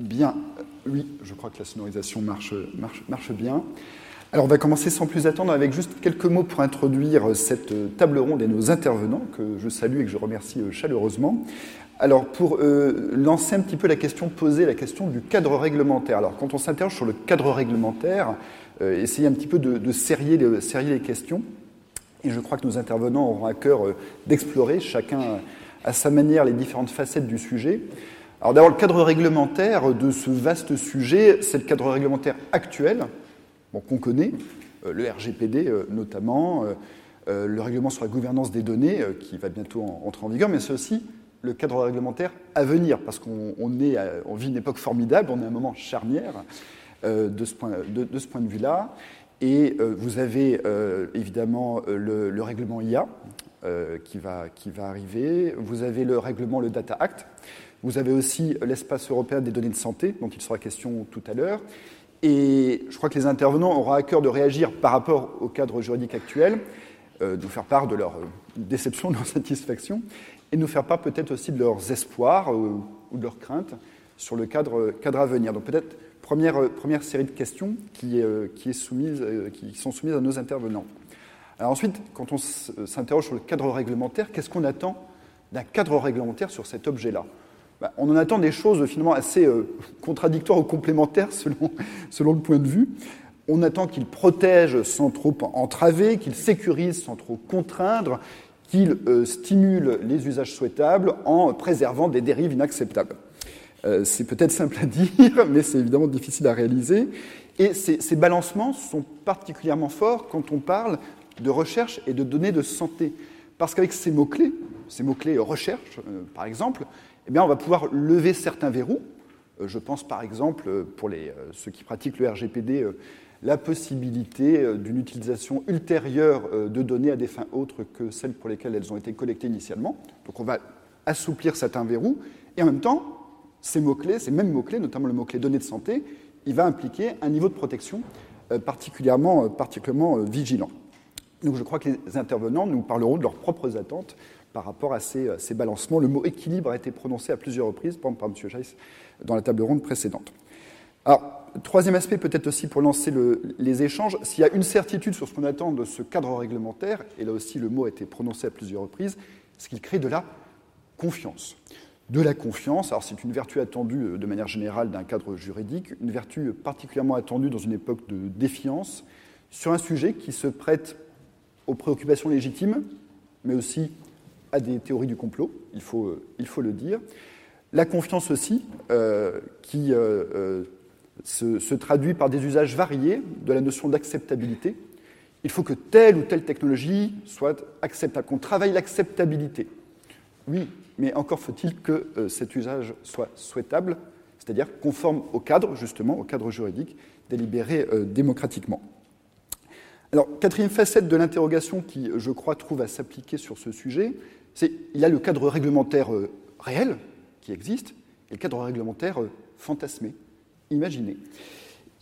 Bien, oui, je crois que la sonorisation marche, marche, marche bien. Alors on va commencer sans plus attendre avec juste quelques mots pour introduire cette table ronde et nos intervenants que je salue et que je remercie chaleureusement. Alors pour euh, lancer un petit peu la question, poser la question du cadre réglementaire. Alors quand on s'interroge sur le cadre réglementaire, euh, essayer un petit peu de, serrer, les questions. Et je crois que nos intervenants auront à cœur euh, d'explorer chacun à sa manière les différentes facettes du sujet. Alors d'abord, le cadre réglementaire de ce vaste sujet, c'est le cadre réglementaire actuel, bon, qu'on connaît, euh, le RGPD euh, notamment, euh, le règlement sur la gouvernance des données qui va bientôt entrer en vigueur, mais c'est aussi le cadre réglementaire à venir, parce qu'on vit une époque formidable, on est à un moment charnière de ce point de, vue-là. Et vous avez évidemment le, le, règlement IA qui, va, qui va arriver, vous avez le règlement, le Data Act, vous avez aussi l'espace européen des données de santé, dont il sera question tout à l'heure. Et je crois que les intervenants auront à cœur de réagir par rapport au cadre juridique actuel, euh, de nous faire part de leur euh, déception, de leur satisfaction, et de nous faire part peut-être aussi de leurs espoirs euh, ou de leurs craintes sur le cadre, à venir. Donc peut-être première, première série de questions qui, qui sont soumises à nos intervenants. Alors ensuite, quand on s'interroge sur le cadre réglementaire, qu'est-ce qu'on attend d'un cadre réglementaire sur cet objet-là? Bah, on en attend des choses finalement assez euh, contradictoires ou complémentaires selon, le point de vue. On attend qu'il protège sans trop entraver, qu'il sécurise sans trop contraindre, qu'il euh, stimule les usages souhaitables en préservant des dérives inacceptables. Euh, c'est peut-être simple à dire, mais c'est évidemment difficile à réaliser. Et ces, ces, balancements sont particulièrement forts quand on parle de recherche et de données de santé. Parce qu'avec ces mots-clés, ces mots-clés recherche, par exemple, eh on va pouvoir lever certains verrous. Euh, je pense par exemple, euh, pour euh, ceux qui pratiquent le RGPD, la possibilité d'une utilisation ultérieure de données à des fins autres que celles pour lesquelles elles ont été collectées initialement. Donc on va assouplir certains verrous, et en même temps, ces mots-clés, ces mêmes mots-clés, notamment le mot-clé données de santé, il va impliquer un niveau de protection particulièrement, particulièrement vigilant. Donc je crois que les intervenants nous parleront de leurs propres attentes par rapport à ces, ces, balancements. Le mot équilibre a été prononcé à plusieurs reprises, par, M. Jace dans la table ronde précédente. Alors, troisième aspect, peut-être aussi pour lancer le, les échanges, s'il y a une certitude sur ce qu'on attend de ce cadre réglementaire, et là aussi le mot a été prononcé à plusieurs reprises, c'est qu'il crée de la confiance. De la confiance, alors c'est une vertu attendue euh, de manière générale d'un cadre juridique, une vertu particulièrement attendue dans une époque de défiance, sur un sujet qui se prête aux préoccupations légitimes, mais aussi à des théories du complot, il faut, euh, il faut le dire. La confiance aussi, euh, qui euh, se, traduit par des usages variés de la notion d'acceptabilité. Il faut que telle ou telle technologie soit acceptable, qu'on travaille l'acceptabilité. Oui, mais encore faut-il que cet usage soit souhaitable, c'est-à-dire conforme au cadre, justement, au cadre juridique, délibéré démocratiquement. Alors, quatrième facette de l'interrogation qui, je crois, trouve à s'appliquer sur ce sujet, il y a le cadre réglementaire euh, réel qui existe et le cadre réglementaire euh, fantasmé, imaginé.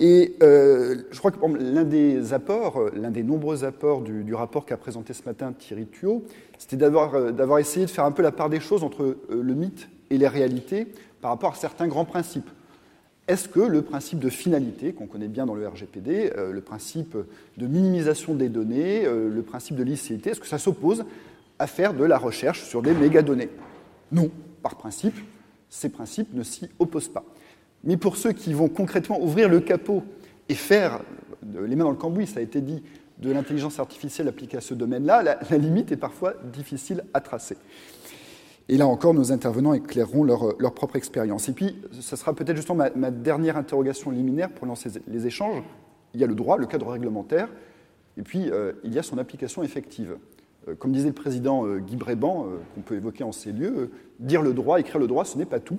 Et euh, je crois que l'un des apports, l'un des nombreux apports du, rapport qu'a présenté ce matin Thierry Thuot, c'était d'avoir, essayé de faire un peu la part des choses entre le mythe et les réalités par rapport à certains grands principes. Est-ce que le principe de finalité, qu'on connaît bien dans le RGPD, le principe de minimisation des données, le principe de licéité, est-ce que ça s'oppose à faire de la recherche sur des mégadonnées. Non, par principe, ces principes ne s'y opposent pas. Mais pour ceux qui vont concrètement ouvrir le capot et faire les mains dans le cambouis, ça a été dit, de l'intelligence artificielle appliquée à ce domaine-là, la, limite est parfois difficile à tracer. Et là encore, nos intervenants éclaireront leur, propre expérience. Et puis, ce sera peut-être justement ma, ma, dernière interrogation liminaire pour lancer les échanges. Il y a le droit, le cadre réglementaire, et puis euh, il y a son application effective. Euh, comme disait le président euh, Guy Bréban, euh, qu'on peut évoquer en ces lieux, dire le droit, écrire le droit, ce n'est pas tout.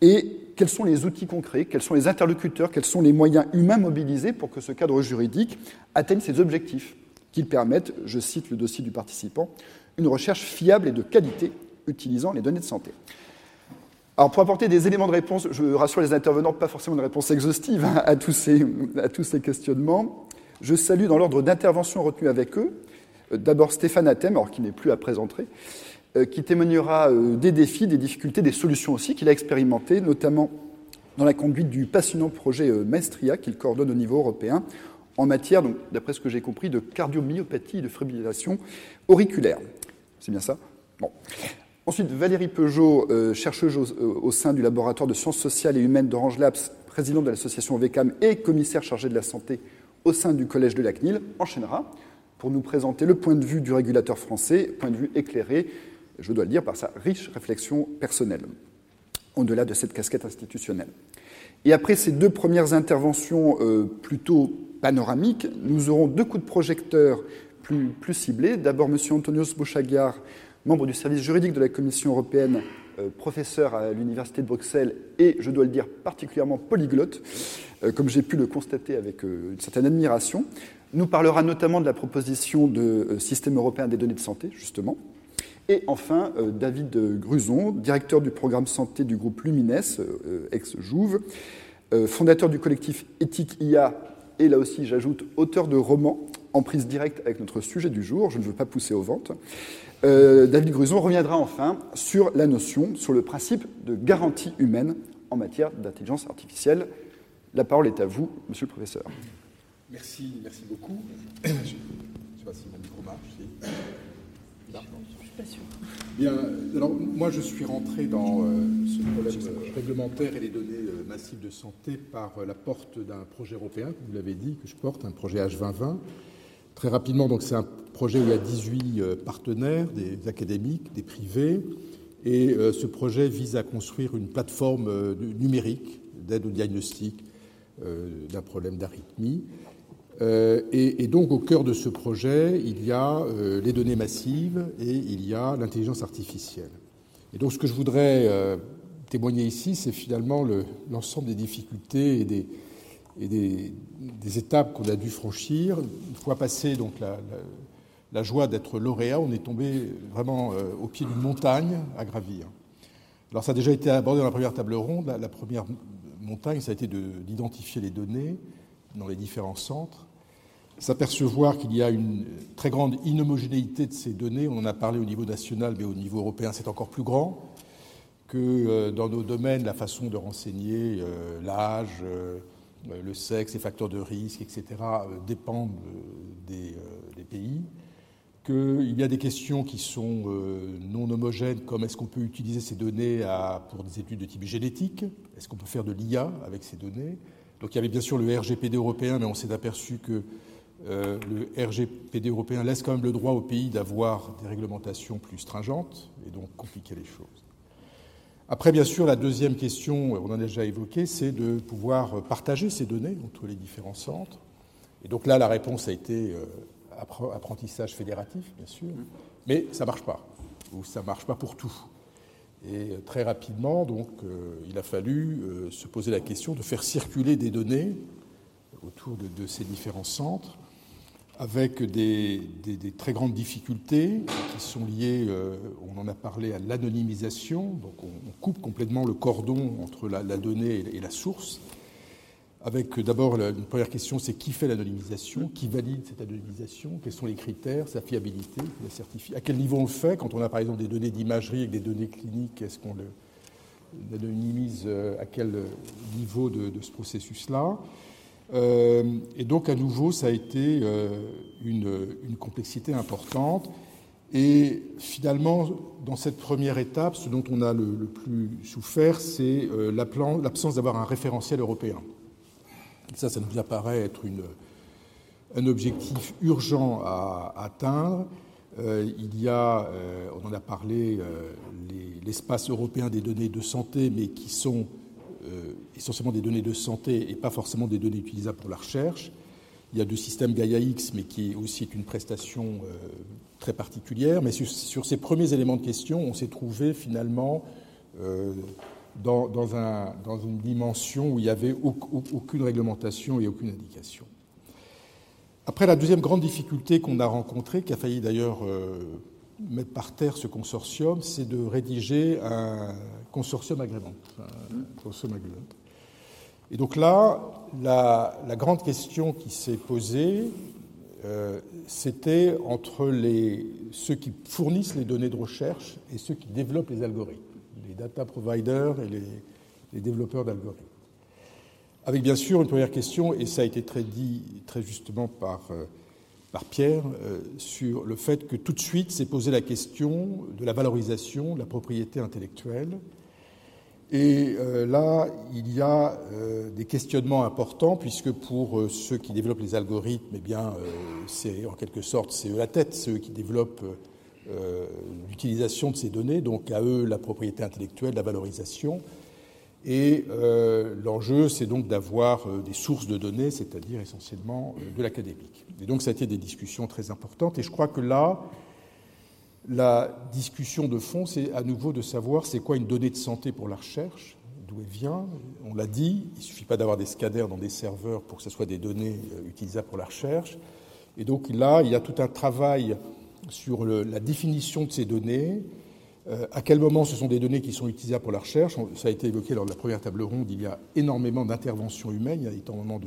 Et quels sont les outils concrets, quels sont les interlocuteurs, quels sont les moyens humains mobilisés pour que ce cadre juridique atteigne ses objectifs, qu'il permette, je cite le dossier du participant, une recherche fiable et de qualité utilisant les données de santé. Alors pour apporter des éléments de réponse, je rassure les intervenants, pas forcément une réponse exhaustive à tous ces, à tous ces questionnements. Je salue dans l'ordre d'intervention retenu avec eux D'abord Stéphane Athème, alors qui n'est plus à présenter, euh, qui témoignera euh, des défis, des difficultés, des solutions aussi qu'il a expérimentées, notamment dans la conduite du passionnant projet Maestria qu'il coordonne au niveau européen en matière, d'après ce que j'ai compris, de cardiomyopathie et de fibrillation auriculaire. C'est bien ça? Ensuite, Valérie Peugeot, euh, chercheuse au, sein du laboratoire de sciences sociales et humaines d'Orange Labs, présidente de l'association VECAM et commissaire chargée de la santé au sein du collège de la CNIL, enchaînera pour nous présenter le point de vue du régulateur français, point de vue éclairé, je dois le dire, par sa riche réflexion personnelle, au-delà de cette casquette institutionnelle. Et après ces deux premières interventions euh, plutôt panoramiques, nous aurons deux coups de projecteur plus, ciblés. D'abord, M. Antonios Bouchagar, membre du service juridique de la Commission européenne, euh, professeur à l'Université de Bruxelles et, je dois le dire, particulièrement polyglotte, euh, comme j'ai pu le constater avec une certaine admiration, nous parlera notamment de la proposition de système européen des données de santé, justement. Et enfin, David Gruson, directeur du programme santé du groupe Lumines, ex-Jouve, fondateur du collectif Éthique IA et là aussi j'ajoute auteur de romans en prise directe avec notre sujet du jour, je ne veux pas pousser aux ventes. Euh, David Gruson reviendra enfin sur la notion, sur le principe de garantie humaine en matière d'intelligence artificielle. La parole est à vous, monsieur le professeur. Merci, merci beaucoup. Je ne sais pas si mon micro marche. Je ne suis pas sûr. Bien, alors moi je suis rentré dans euh, ce problème réglementaire et les données euh, massives de santé par euh, la porte d'un projet européen, comme vous l'avez dit, que je porte, un projet H2020. Très rapidement, donc c'est un projet où il y a 18 partenaires, des académiques, des privés, et ce projet vise à construire une plateforme numérique d'aide au diagnostic d'un problème d'arythmie euh, et, donc au cœur de ce projet, il y a euh, les données massives et il y a l'intelligence artificielle. Et donc ce que je voudrais euh, témoigner ici, c'est finalement l'ensemble des difficultés et des, étapes qu'on a dû franchir. Une fois passé donc la, joie d'être lauréat, on est tombé vraiment au pied d'une montagne à gravir. Alors ça a déjà été abordé dans la première table ronde. La, la première montagne, ça a été d'identifier les données dans les différents centres, s'apercevoir qu'il y a une très grande inhomogénéité de ces données. On en a parlé au niveau national, mais au niveau européen, c'est encore plus grand. Que euh, dans nos domaines, la façon de renseigner euh, l'âge, euh, le sexe, les facteurs de risque, etc., dépendent des, pays. Qu'il y a des questions qui sont non homogènes, comme est-ce qu'on peut utiliser ces données pour des études de type génétique Est-ce qu'on peut faire de l'IA avec ces données donc il y avait bien sûr le RGPD européen, mais on s'est aperçu que euh, le RGPD européen laisse quand même le droit au pays d'avoir des réglementations plus stringentes et donc compliquer les choses. Après, bien sûr, la deuxième question, on en a déjà évoqué, c'est de pouvoir partager ces données entre les différents centres. Et donc là, la réponse a été euh, apprentissage fédératif, bien sûr, mais ça ne marche pas, ou ça ne marche pas pour tout. Et très rapidement, donc, euh, il a fallu euh, se poser la question de faire circuler des données autour de, ces différents centres, avec des, très grandes difficultés qui sont liées, euh, on en a parlé, à l'anonymisation. Donc, on, coupe complètement le cordon entre la, donnée et la source avec euh, d'abord une première question, c'est qui fait l'anonymisation, qui valide cette anonymisation, quels sont les critères, sa fiabilité, la à quel niveau on le fait, quand on a par exemple des données d'imagerie avec des données cliniques, est-ce qu'on l'anonymise euh, à quel niveau de, ce processus-là euh, Et donc à nouveau, ça a été une, complexité importante. Et finalement, dans cette première étape, ce dont on a le plus souffert, c'est l'absence d'avoir un référentiel européen. Ça, ça nous apparaît être un objectif urgent à, atteindre. Euh, il y a, euh, on en a parlé, euh, l'espace européen des données de santé, mais qui sont essentiellement des données de santé et pas forcément des données utilisables pour la recherche. Il y a le système Gaia-X, mais qui est aussi une prestation très particulière. Mais sur, sur, ces premiers éléments de question, on s'est trouvé finalement dans, une dimension où il n'y avait aucune réglementation et aucune indication. Après, la deuxième grande difficulté qu'on a rencontrée, qui a failli d'ailleurs euh, mettre par terre ce consortium, c'est de rédiger un consortium agrément. Et donc là, la, grande question qui s'est posée, euh, c'était entre les, ceux qui fournissent les données de recherche et ceux qui développent les algorithmes les data providers et les, développeurs d'algorithmes. avec bien sûr une première question, et ça a été très dit très justement par, euh, Pierre, euh, sur le fait que tout de suite s'est posé la question de la valorisation de la propriété intellectuelle. Et euh, là, il y a des questionnements importants, puisque pour ceux qui développent les algorithmes, eh bien, c'est en quelque sorte, c'est eux la tête, ceux qui développent l'utilisation de ces données, donc à eux la propriété intellectuelle, la valorisation. Et euh, l'enjeu, c'est donc d'avoir euh, des sources de données, c'est-à-dire essentiellement euh, de l'académique. Et donc, ça a été des discussions très importantes. Et je crois que là, la discussion de fond, c'est à nouveau de savoir c'est quoi une donnée de santé pour la recherche, d'où elle vient. On l'a dit, il ne suffit pas d'avoir des scanners dans des serveurs pour que ce soit des données utilisables pour la recherche. Et donc là, il y a tout un travail sur la définition de ces données, euh, à quel moment ce sont des données qui sont utilisables pour la recherche Ça a été évoqué lors de la première table ronde. Il y a énormément d'interventions humaines, il y a énormément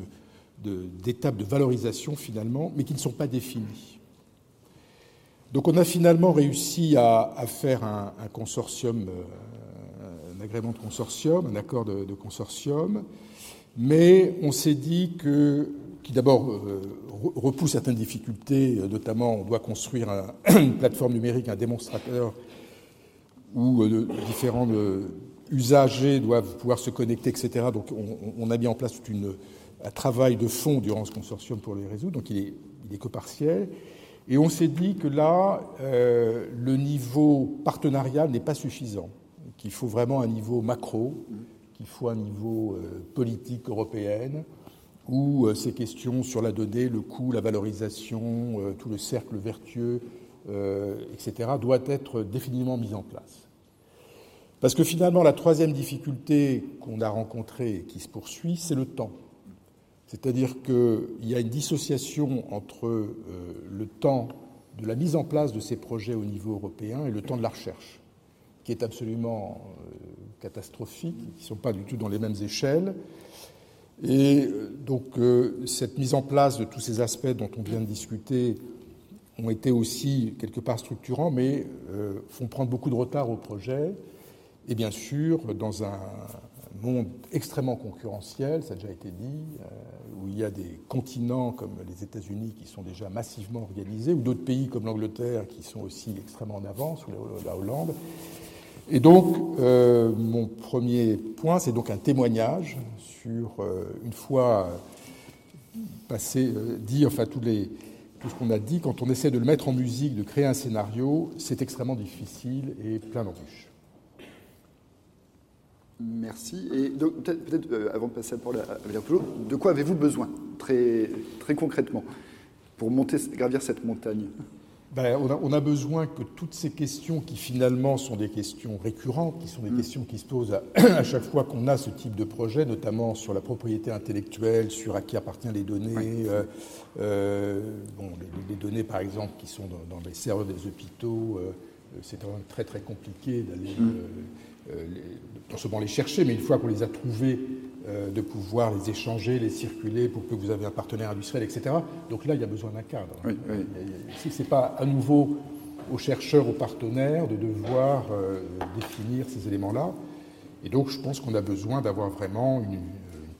d'étapes de, valorisation finalement, mais qui ne sont pas définies. Donc on a finalement réussi à, faire un, consortium, euh, un agrément de consortium, un accord de, consortium, mais on s'est dit que, qui d'abord euh, repousse certaines difficultés, notamment on doit construire une plateforme numérique, un démonstrateur où euh, différents euh, usagers doivent pouvoir se connecter, etc. Donc on, a mis en place un travail de fond durant ce consortium pour les résoudre, donc il est, il est que partiel. Et on s'est dit que là, euh, le niveau partenarial n'est pas suffisant, qu'il faut vraiment un niveau macro, qu'il faut un niveau politique européenne, où ces questions sur la donnée, le coût, la valorisation, tout le cercle vertueux, etc., doivent être définitivement mis en place. Parce que finalement, la troisième difficulté qu'on a rencontrée et qui se poursuit, c'est le temps. C'est-à-dire qu'il y a une dissociation entre euh, le temps de la mise en place de ces projets au niveau européen et le temps de la recherche, qui est absolument euh, catastrophique, qui ne sont pas du tout dans les mêmes échelles. Et euh, donc cette mise en place de tous ces aspects dont on vient de discuter ont été aussi quelque part structurants, mais font prendre beaucoup de retard au projet et bien sûr, dans un monde extrêmement concurrentiel, ça a déjà été dit, euh, où il y a des continents comme les États-Unis qui sont déjà massivement organisés, ou d'autres pays comme l'Angleterre qui sont aussi extrêmement en avance, ou la Hollande. Et donc, euh, mon premier point, c'est donc un témoignage sur, euh, une fois passé, dit, enfin, les, tout ce qu'on a dit, quand on essaie de le mettre en musique, de créer un scénario, c'est extrêmement difficile et plein d'embûches. Merci. Et peut-être, euh, avant de passer la parole à Valérie de quoi avez-vous besoin, très, très concrètement, pour monter, gravir cette montagne? Ben, on, a, besoin que toutes ces questions qui finalement sont des questions récurrentes, qui sont des mm. questions qui se posent à, chaque fois qu'on a ce type de projet, notamment sur la propriété intellectuelle, sur à qui appartiennent les données, euh, euh, bon, les, données par exemple qui sont dans, les serveurs des hôpitaux, c'est quand même très très compliqué d'aller... Mm. Euh, non seulement les chercher, mais une fois qu'on les a trouvés, euh, de pouvoir les échanger, les circuler pour que vous ayez un partenaire industriel, etc. Donc là, il y a besoin d'un cadre. Si ce n'est pas à nouveau aux chercheurs, aux partenaires de devoir euh, définir ces éléments-là. Et donc, je pense qu'on a besoin d'avoir vraiment une,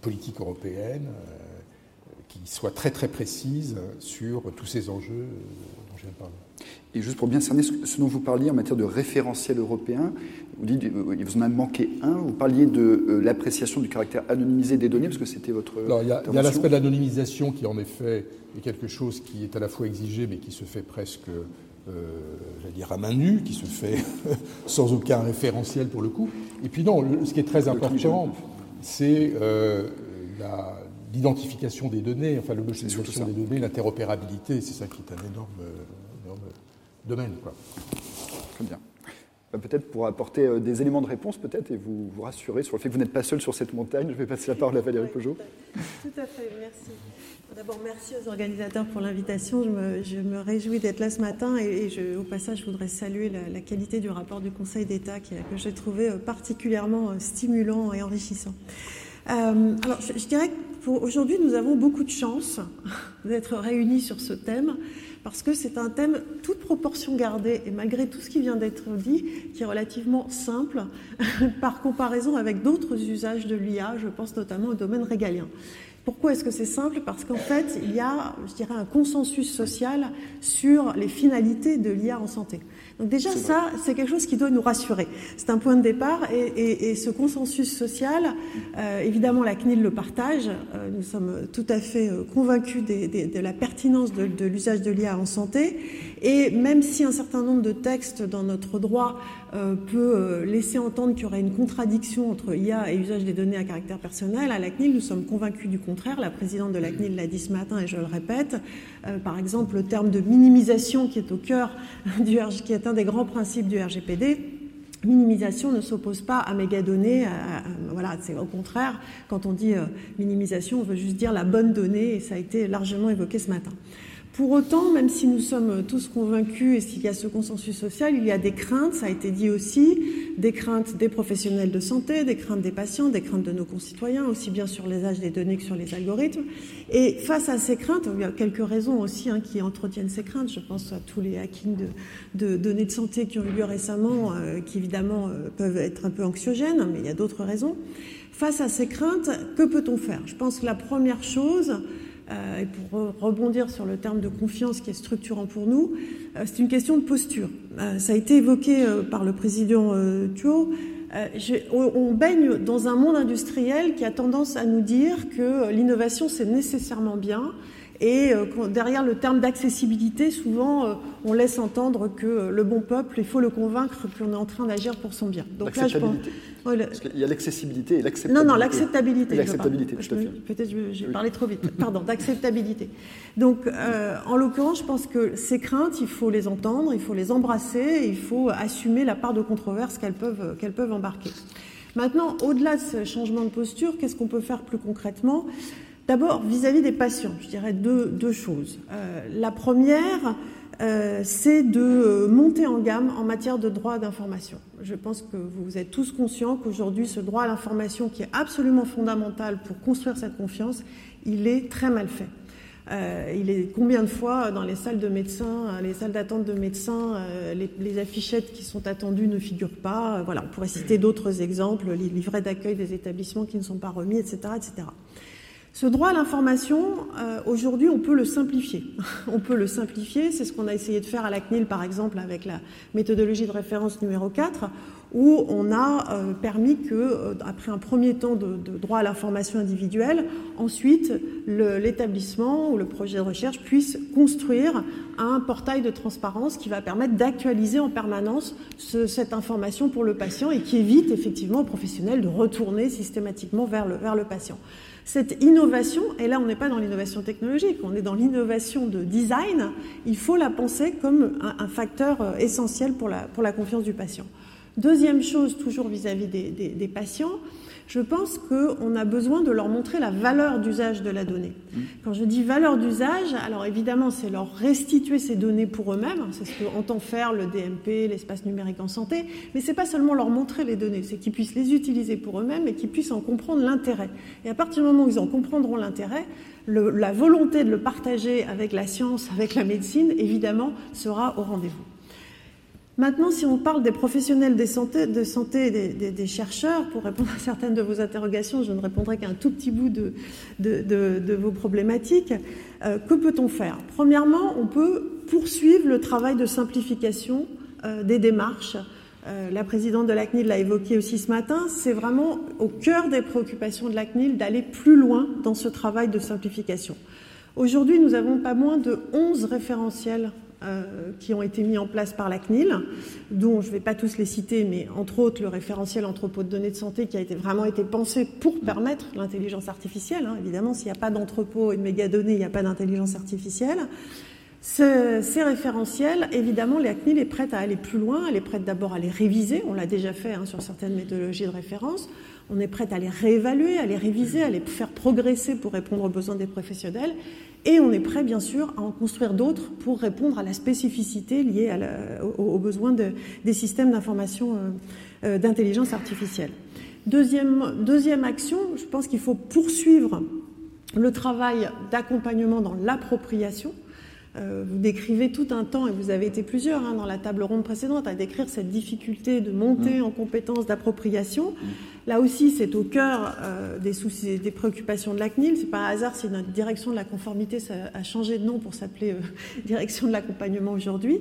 politique européenne qui soit très très précise sur tous ces enjeux dont je viens de parler. Et juste pour bien cerner ce dont vous parliez en matière de référentiel européen, vous dites euh, il vous en a manqué un. Vous parliez de euh, l'appréciation du caractère anonymisé des données, parce que c'était votre. Alors, il y a, l'aspect de l'anonymisation qui, en effet, est quelque chose qui est à la fois exigé, mais qui se fait presque, euh, j'allais dire, à main nue, qui se fait sans aucun référentiel pour le coup. Et puis, non, ce qui est très important, c'est l'identification des données, enfin, l'homogénéisation des données, l'interopérabilité. C'est ça qui est un énorme domaine. Quoi. Très bien. Euh, peut-être pour apporter euh, des éléments de réponse, peut-être, et vous, vous rassurer sur le fait que vous n'êtes pas seul sur cette montagne. Je vais passer la parole à Valérie Peugeot. Tout à fait, merci. D'abord, merci aux organisateurs pour l'invitation. Je me, réjouis d'être là ce matin et, je, au passage, je voudrais saluer la, qualité du rapport du Conseil d'État que j'ai trouvé euh, particulièrement stimulant et enrichissant. alors, je, je dirais qu'aujourd'hui, nous avons beaucoup de chance d'être réunis sur ce thème parce que c'est un thème, toute proportion gardée, et malgré tout ce qui vient d'être dit, qui est relativement simple par comparaison avec d'autres usages de l'IA, je pense notamment au domaine régalien. Pourquoi est-ce que c'est simple? Parce qu'en fait, il y a, je dirais, un consensus social sur les finalités de l'IA en santé. Donc déjà, ça, c'est quelque chose qui doit nous rassurer. C'est un point de départ et, ce consensus social, euh, évidemment, la CNIL le partage. Euh, nous sommes tout à fait euh, convaincus de la pertinence de, de l'usage de l'IA en santé. Et même si un certain nombre de textes dans notre droit peut laisser entendre qu'il y aurait une contradiction entre IA et usage des données à caractère personnel, à la CNIL, nous sommes convaincus du contraire. La présidente de la CNIL l'a dit ce matin et je le répète. par exemple, le terme de minimisation qui est au cœur du qui est un des grands principes du RGPD. Minimisation ne s'oppose pas à mégadonnées. voilà, c'est au contraire, quand on dit euh, minimisation, on veut juste dire la bonne donnée, et ça a été largement évoqué ce matin. Pour autant, même si nous sommes tous convaincus et s'il y a ce consensus social, il y a des craintes, ça a été dit aussi, des craintes des professionnels de santé, des craintes des patients, des craintes de nos concitoyens, aussi bien sur les âges des données que sur les algorithmes. Et face à ces craintes, il y a quelques raisons aussi hein, qui entretiennent ces craintes. Je pense à tous les hackings de, données de santé qui ont eu lieu récemment, euh, qui évidemment euh, peuvent être un peu anxiogènes, mais il y a d'autres raisons. Face à ces craintes, que peut-on faire? Je pense que la première chose, euh, et pour rebondir sur le terme de confiance qui est structurant pour nous, euh, c'est une question de posture. Euh, ça a été évoqué par le président Thuot. on baigne dans un monde industriel qui a tendance à nous dire que l'innovation c'est nécessairement bien et derrière le terme d'accessibilité, souvent on laisse entendre que le bon peuple, il faut le convaincre qu'on est en train d'agir pour son bien. Donc là, je pense, parce qu'il y a l'accessibilité et l'acceptabilité. Non, non, l'acceptabilité. L'acceptabilité, tout à fait. Peut-être j'ai parlé trop vite. Pardon, d'acceptabilité. Donc, euh, en l'occurrence, je pense que ces craintes, il faut les entendre, il faut les embrasser, il faut assumer la part de controverse qu'elles peuvent, qu'elles peuvent embarquer. Maintenant, au-delà de ce changement de posture, qu'est-ce qu'on peut faire plus concrètement? D'abord, vis-à-vis des patients, je dirais deux, deux choses. Euh, la première, euh, c'est de euh, monter en gamme en matière de droit d'information. Je pense que vous êtes tous conscients qu'aujourd'hui, ce droit à l'information, qui est absolument fondamental pour construire cette confiance, il est très mal fait. Euh, il est combien de fois dans les salles de médecins, les salles d'attente de médecins, les, affichettes qui sont attendues ne figurent pas. voilà, on pourrait citer d'autres exemples, les livrets d'accueil des établissements qui ne sont pas remis, etc., etc. Ce droit à l'information, euh, aujourd'hui, on peut le simplifier. on peut le simplifier, c'est ce qu'on a essayé de faire à la CNIL, par exemple, avec la méthodologie de référence numéro 4, où on a euh, permis que, euh, après un premier temps de, droit à l'information individuelle, ensuite l'établissement ou le projet de recherche puisse construire un portail de transparence qui va permettre d'actualiser en permanence cette information pour le patient et qui évite effectivement aux professionnels de retourner systématiquement vers le, vers le patient. Cette innovation, et là on n'est pas dans l'innovation technologique, on est dans l'innovation de design, il faut la penser comme un, facteur euh, essentiel pour la, pour la confiance du patient. Deuxième chose, toujours vis-à-vis des, des, patients, je pense qu'on a besoin de leur montrer la valeur d'usage de la donnée. Quand je dis valeur d'usage, alors évidemment, c'est leur restituer ces données pour eux-mêmes, c'est ce qu'entend faire le DMP, l'espace numérique en santé, mais c'est pas seulement leur montrer les données, c'est qu'ils puissent les utiliser pour eux-mêmes et qu'ils puissent en comprendre l'intérêt. Et à partir du moment où ils en comprendront l'intérêt, la volonté de le partager avec la science, avec la médecine, évidemment, sera au rendez-vous. Maintenant, si on parle des professionnels de santé, de santé et des, chercheurs, pour répondre à certaines de vos interrogations, je ne répondrai qu'à un tout petit bout de, de, vos problématiques. Euh, que peut-on faire? Premièrement, on peut poursuivre le travail de simplification euh, des démarches. Euh, la présidente de la CNIL l'a évoqué aussi ce matin. C'est vraiment au cœur des préoccupations de la CNIL d'aller plus loin dans ce travail de simplification. Aujourd'hui, nous avons pas moins de 11 référentiels euh, qui ont été mis en place par la CNIL, dont je ne vais pas tous les citer, mais entre autres le référentiel entrepôt de données de santé qui a vraiment été pensé pour permettre l'intelligence artificielle. Hein. Évidemment, s'il n'y a pas d'entrepôt et de mégadonnées, il n'y a pas d'intelligence artificielle. ces référentiels, évidemment, la CNIL est prête à aller plus loin, elle est prête d'abord à les réviser, on l'a déjà fait hein, sur certaines méthodologies de référence, on est prête à les réévaluer, à les réviser, à les faire progresser pour répondre aux besoins des professionnels, et on est prêt, bien sûr, à en construire d'autres pour répondre à la spécificité liée aux, besoins des systèmes d'information euh, euh, d'intelligence artificielle. Deuxième, deuxième action, je pense qu'il faut poursuivre le travail d'accompagnement dans l'appropriation. vous décrivez tout un temps, et vous avez été plusieurs hein, dans la table ronde précédente, à décrire cette difficulté de monter mm. en compétences d'appropriation. Mm. Là aussi, c'est au cœur des soucis, des préoccupations de la CNIL. C'est pas un hasard si notre direction de la conformité a changé de nom pour s'appeler direction de l'accompagnement aujourd'hui.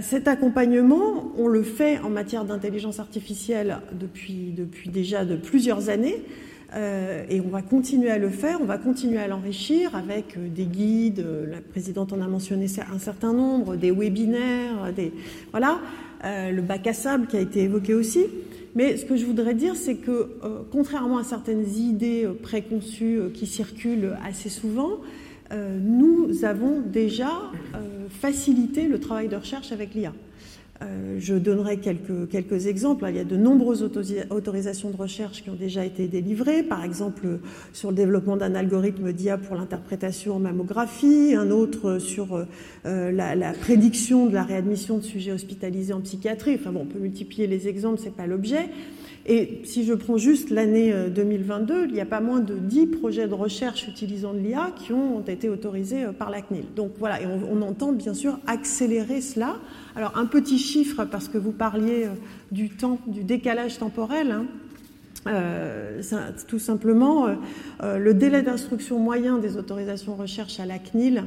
cet accompagnement, on le fait en matière d'intelligence artificielle depuis, déjà de plusieurs années. Euh, et on va continuer à le faire, on va continuer à l'enrichir avec euh, des guides, euh, la présidente en a mentionné un certain nombre, des webinaires, des, voilà, le bac à sable qui a été évoqué aussi. Mais ce que je voudrais dire, c'est que contrairement à certaines idées préconçues qui circulent assez souvent, nous avons déjà facilité le travail de recherche avec l'IA. Euh, je donnerai quelques, quelques, exemples. Il y a de nombreuses autorisations de recherche qui ont déjà été délivrées, par exemple sur le développement d'un algorithme d'IA pour l'interprétation en mammographie, un autre sur euh, la, prédiction de la réadmission de sujets hospitalisés en psychiatrie. Enfin bon, on peut multiplier les exemples, c'est pas l'objet. Et si je prends juste l'année 2022, euh, il y a pas moins de 10 projets de recherche utilisant de l'IA qui ont été autorisés par la CNIL. Donc voilà, on, entend bien sûr accélérer cela alors un petit chiffre, parce que vous parliez euh, du temps, du décalage temporel. Hein. Euh, tout simplement, euh, le délai d'instruction moyen des autorisations recherche à la CNIL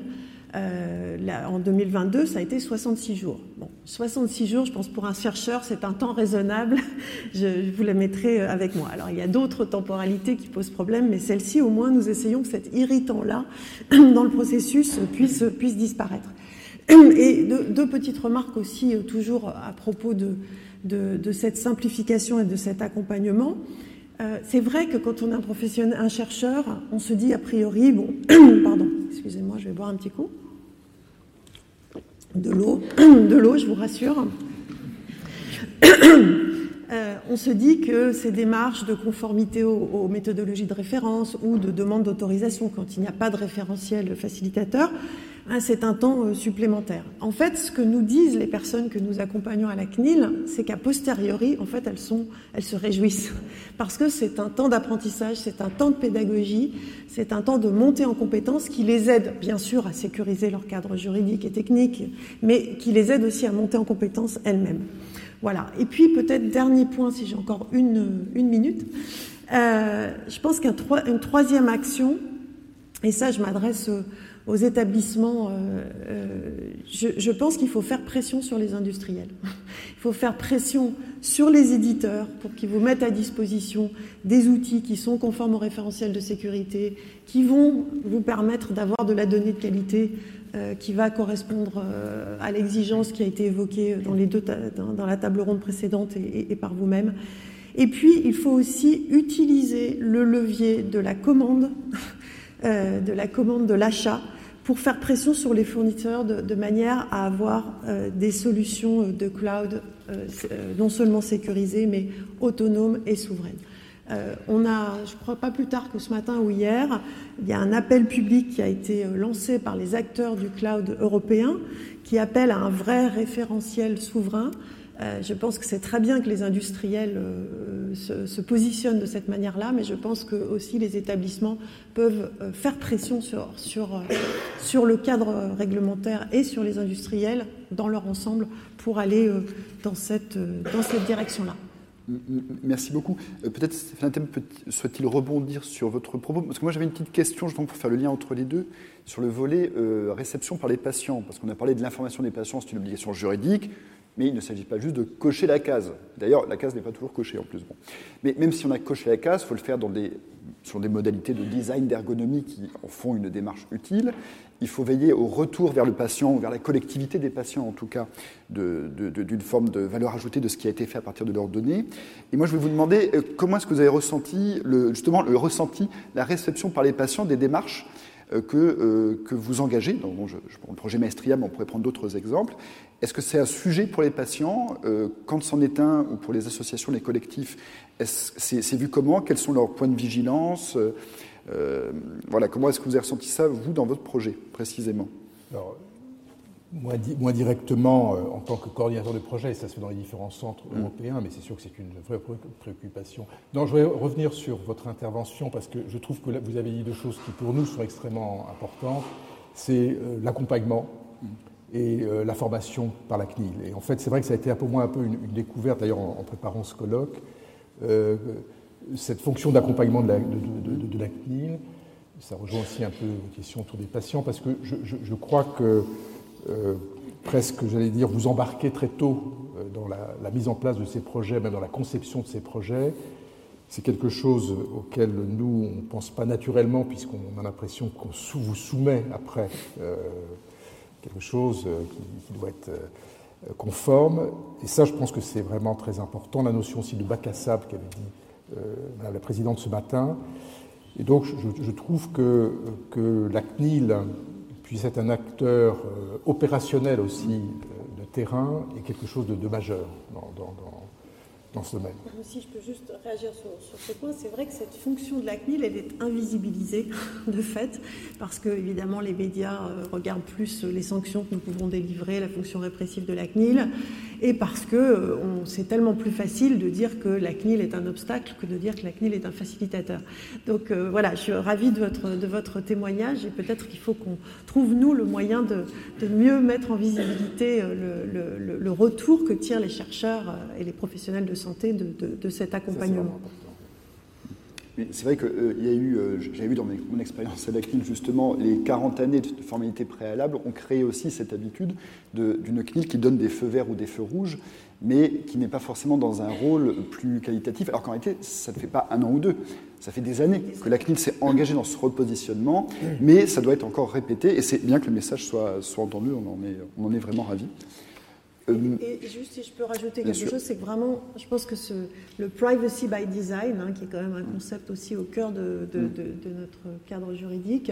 en 2022, ça a été 66 jours. Bon, 66 jours, je pense pour un chercheur, c'est un temps raisonnable. Je, vous la mettrai avec moi. Alors, il y a d'autres temporalités qui posent problème, mais celle-ci, au moins, nous essayons que cet irritant-là, dans le processus, puisse, puisse disparaître. Et deux, petites remarques aussi, euh, toujours à propos de, de, cette simplification et de cet accompagnement. Euh, c'est vrai que quand on est un chercheur, on se dit a priori, bon, pardon, excusez-moi, je vais boire un petit coup. De l'eau, je vous rassure. Euh, on se dit que ces démarches de conformité aux, méthodologies de référence ou de demande d'autorisation quand il n'y a pas de référentiel facilitateur, c'est un temps euh, supplémentaire. En fait, ce que nous disent les personnes que nous accompagnons à la CNIL, c'est qu'à posteriori, en fait, elles, se réjouissent parce que c'est un temps d'apprentissage, c'est un temps de pédagogie, c'est un temps de montée en compétences qui les aide, bien sûr, à sécuriser leur cadre juridique et technique, mais qui les aide aussi à monter en compétences elles-mêmes. Voilà. Et puis peut-être dernier point, si j'ai encore une, minute, euh, je pense qu'une troisième action, et ça je m'adresse aux établissements, euh, euh, je, pense qu'il faut faire pression sur les industriels. Il faut faire pression sur les éditeurs pour qu'ils vous mettent à disposition des outils qui sont conformes au référentiel de sécurité, qui vont vous permettre d'avoir de la donnée de qualité euh, qui va correspondre à l'exigence qui a été évoquée dans, les deux dans, la table ronde précédente et, par vous-même. Et puis, il faut aussi utiliser le levier de la commande, de la commande de l'achat, pour faire pression sur les fournisseurs de, manière à avoir des solutions de cloud non seulement sécurisées, mais autonomes et souveraines. Euh, on a, je crois pas plus tard que ce matin ou hier, il y a un appel public qui a été euh, lancé par les acteurs du cloud européen qui appelle à un vrai référentiel souverain. Euh, je pense que c'est très bien que les industriels se, positionnent de cette manière-là, mais je pense que aussi les établissements peuvent faire pression sur, sur, sur le cadre réglementaire et sur les industriels dans leur ensemble pour aller dans cette, dans cette direction-là. Merci beaucoup. Euh, peut-être Stéphane Thème souhaite-t-il rebondir sur votre propos? Parce que moi j'avais une petite question, je pour faire le lien entre les deux, sur le volet euh, réception par les patients. Parce qu'on a parlé de l'information des patients, c'est une obligation juridique, mais il ne s'agit pas juste de cocher la case. D'ailleurs, la case n'est pas toujours cochée en plus. Mais même si on a coché la case, il faut le faire sur des modalités de design, d'ergonomie qui en font une démarche utile. Il faut veiller au retour vers le patient, ou vers la collectivité des patients en tout cas, d'une forme de valeur ajoutée de ce qui a été fait à partir de leurs données. Et moi, je vais vous demander euh, comment est-ce que vous avez ressenti, justement, le ressenti, la réception par les patients des démarches que, euh, que vous engagez. Je, prends le projet Maestria, mais on pourrait prendre d'autres exemples. Est-ce que c'est un sujet pour les patients Quand c'en est un, ou pour les associations, les collectifs, c'est vu comment? Quels sont leurs points de vigilance? Euh, voilà, comment est-ce que vous avez ressenti ça, vous, dans votre projet, précisément? Moi, directement, euh, en tant que coordinateur de projet, ça se fait dans les différents centres mm. européens, mais c'est sûr que c'est une vraie préoccupation. Donc, je vais revenir sur votre intervention parce que je trouve que vous avez dit deux choses qui, pour nous, sont extrêmement importantes. C'est euh, l'accompagnement et la formation par la CNIL. Et en fait, c'est vrai que ça a été pour moi un peu une, découverte, d'ailleurs en, préparant ce colloque, cette fonction d'accompagnement de, la, CNIL. Ça rejoint aussi un peu vos questions autour des patients, parce que je, crois que presque, j'allais dire, vous embarquez très tôt dans la, mise en place de ces projets, même dans la conception de ces projets, c'est quelque chose auquel nous, on ne pense pas naturellement, puisqu'on a l'impression qu'on vous soumet après euh, quelque chose euh, qui, doit être euh, conforme. Et ça, je pense que c'est vraiment très important. La notion aussi de bac à sable qu'avait dit Madame la Présidente ce matin. Et donc, je, trouve que, que la CNIL puisse être un acteur opérationnel aussi de terrain est quelque chose de, majeur dans, dans dans ce domaine. Si je peux juste réagir sur, ce point, c'est vrai que cette fonction de la CNIL, elle est invisibilisée de fait, parce que évidemment les médias euh, regardent plus les sanctions que nous pouvons délivrer, la fonction répressive de la CNIL, et parce que euh, c'est tellement plus facile de dire que la CNIL est un obstacle que de dire que la CNIL est un facilitateur. Donc euh, voilà, je suis ravie de votre, de votre témoignage, et peut-être qu'il faut qu'on trouve, nous, le moyen de, de mieux mettre en visibilité le, le, le, retour que tirent les chercheurs et les professionnels de santé de, cet accompagnement. C'est vrai que euh, y a eu, euh, j'ai eu dans mon expérience à la CNIL justement, les 40 années de formalité préalable ont créé aussi cette habitude d'une CNIL qui donne des feux verts ou des feux rouges, mais qui n'est pas forcément dans un rôle plus qualitatif, alors qu'en réalité, ça ne fait pas un an ou deux, ça fait des années que la CNIL s'est engagée dans ce repositionnement, mais ça doit être encore répété, et c'est bien que le message soit, soit entendu, on en est, on en est vraiment ravis. Euh, et, juste si je peux rajouter quelque chose, c'est que vraiment, je pense que ce, le privacy by design, hein, qui est quand même un concept aussi au cœur de, mm. notre cadre juridique,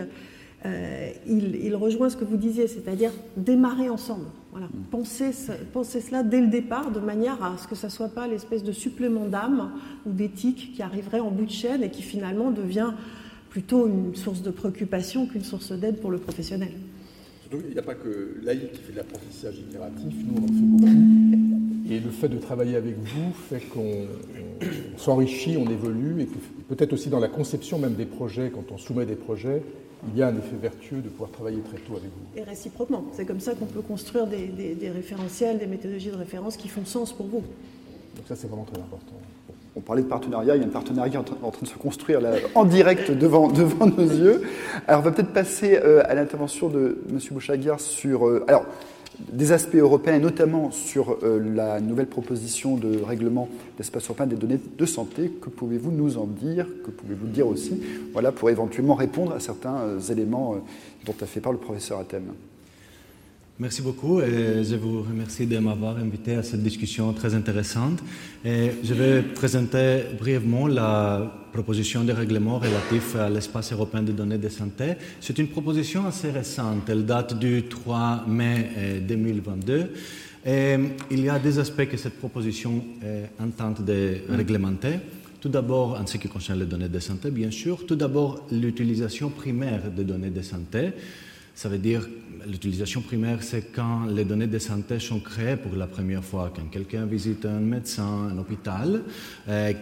euh, il, rejoint ce que vous disiez, c'est-à-dire démarrer ensemble. Voilà. Mm. Penser, penser, cela dès le départ, de manière à ce que ça ne soit pas l'espèce de supplément d'âme ou d'éthique qui arriverait en bout de chaîne et qui finalement devient plutôt une source de préoccupation qu'une source d'aide pour le professionnel il n'y a pas que l'AI qui fait de l'apprentissage itératif, nous on en fait beaucoup. Et le fait de travailler avec vous fait qu'on s'enrichit, on évolue, et peut-être aussi dans la conception même des projets, quand on soumet des projets, il y a un effet vertueux de pouvoir travailler très tôt avec vous. Et réciproquement. C'est comme ça qu'on peut construire des, des référentiels, des méthodologies de référence qui font sens pour vous. Donc ça, c'est vraiment très important on parlait de partenariat, il y a un partenariat en train, de se construire en direct devant, devant nos yeux. Alors on va peut-être passer euh, à l'intervention de M. Bouchaguiar sur euh, alors, des aspects européens, et notamment sur euh, la nouvelle proposition de règlement d'espace européen des données de santé. Que pouvez-vous nous en dire? Que pouvez-vous dire aussi? Voilà, pour éventuellement répondre à certains éléments dont a fait part le professeur Athènes Merci beaucoup et je vous remercie de m'avoir invité à cette discussion très intéressante. Je vais présenter brièvement la proposition de règlement relatif à l'espace européen de données de santé. C'est une proposition assez récente, elle date du 3 mai 2022. Et il y a des aspects que cette proposition tente de réglementer. Tout d'abord, en ce qui concerne les données de santé, bien sûr, tout d'abord l'utilisation primaire des données de santé. Ça veut dire l'utilisation primaire, c'est quand les données de santé sont créées pour la première fois, quand quelqu'un visite un médecin, un hôpital, euh,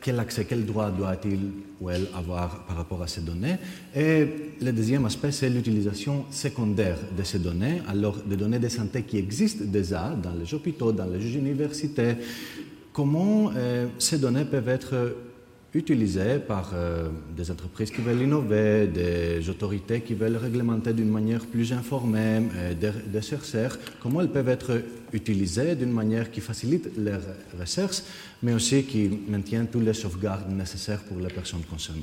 quel, accès, quel droit doit-il ou elle avoir par rapport à ces données? Et le deuxième aspect, c'est l'utilisation secondaire de ces données, alors des données de santé qui existent déjà dans les hôpitaux, dans les universités. Comment euh, ces données peuvent être utilisées par euh, des entreprises qui veulent innover, des autorités qui veulent réglementer d'une manière plus informée, euh, des, chercheurs, comment elles peuvent être utilisées d'une manière qui facilite leur recherche, mais aussi qui maintient toutes les sauvegardes nécessaires pour les personnes concernées.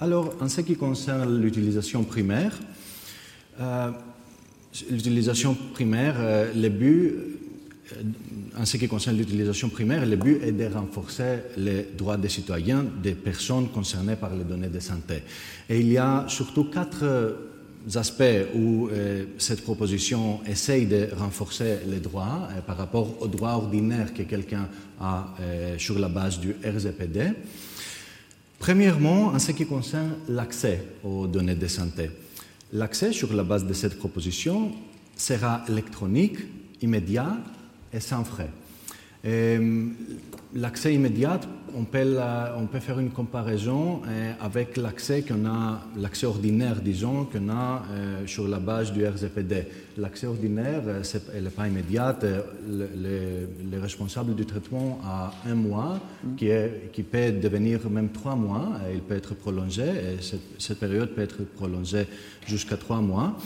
Alors, en ce qui concerne l'utilisation primaire, euh, l'utilisation primaire, le but euh, en ce qui concerne l'utilisation primaire, le but est de renforcer les droits des citoyens, des personnes concernées par les données de santé. Et il y a surtout quatre aspects où euh, cette proposition essaye de renforcer les droits euh, par rapport aux droits ordinaires que quelqu'un a sur la base du RGPD. Premièrement, en ce qui concerne l'accès aux données de santé. L'accès sur la base de cette proposition sera électronique, immédiat et sans frais. Euh, l'accès immédiat, on peut, faire une comparaison avec l'accès qu'on a, l'accès ordinaire, disons, qu'on a sur la base du RGPD. L'accès ordinaire, elle n'est pas immédiate. Le, le, responsable du traitement a un mois, qui, peut devenir même trois mois. il peut être prolongé. Et cette période peut être prolongée jusqu'à trois mois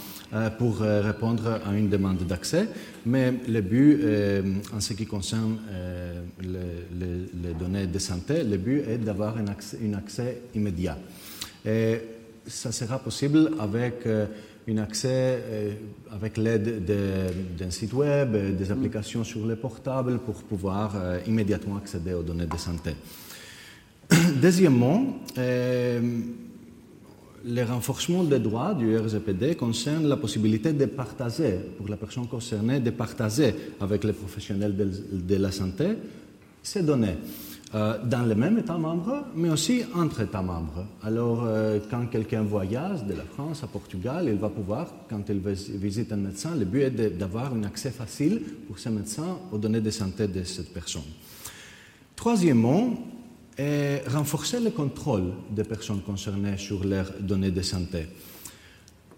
pour répondre à une demande d'accès. Mais le but, en ce qui concerne les, données de santé, le but est d'avoir un accès, un accès immédiat. Et ça sera possible avec un accès avec l'aide d'un site web, des applications sur les portables pour pouvoir immédiatement accéder aux données de santé. Deuxièmement, le renforcement des droits du RGPD concerne la possibilité de partager, pour la personne concernée, de partager avec les professionnels de, la santé ces données. Euh, dans le même État membre, mais aussi entre États membres. Alors, euh, quand quelqu'un voyage de la France à Portugal, il va pouvoir, quand il visite un médecin, le but est d'avoir un accès facile pour ce médecin aux données de santé de cette personne. Troisièmement, et renforcer le contrôle des personnes concernées sur leurs données de santé.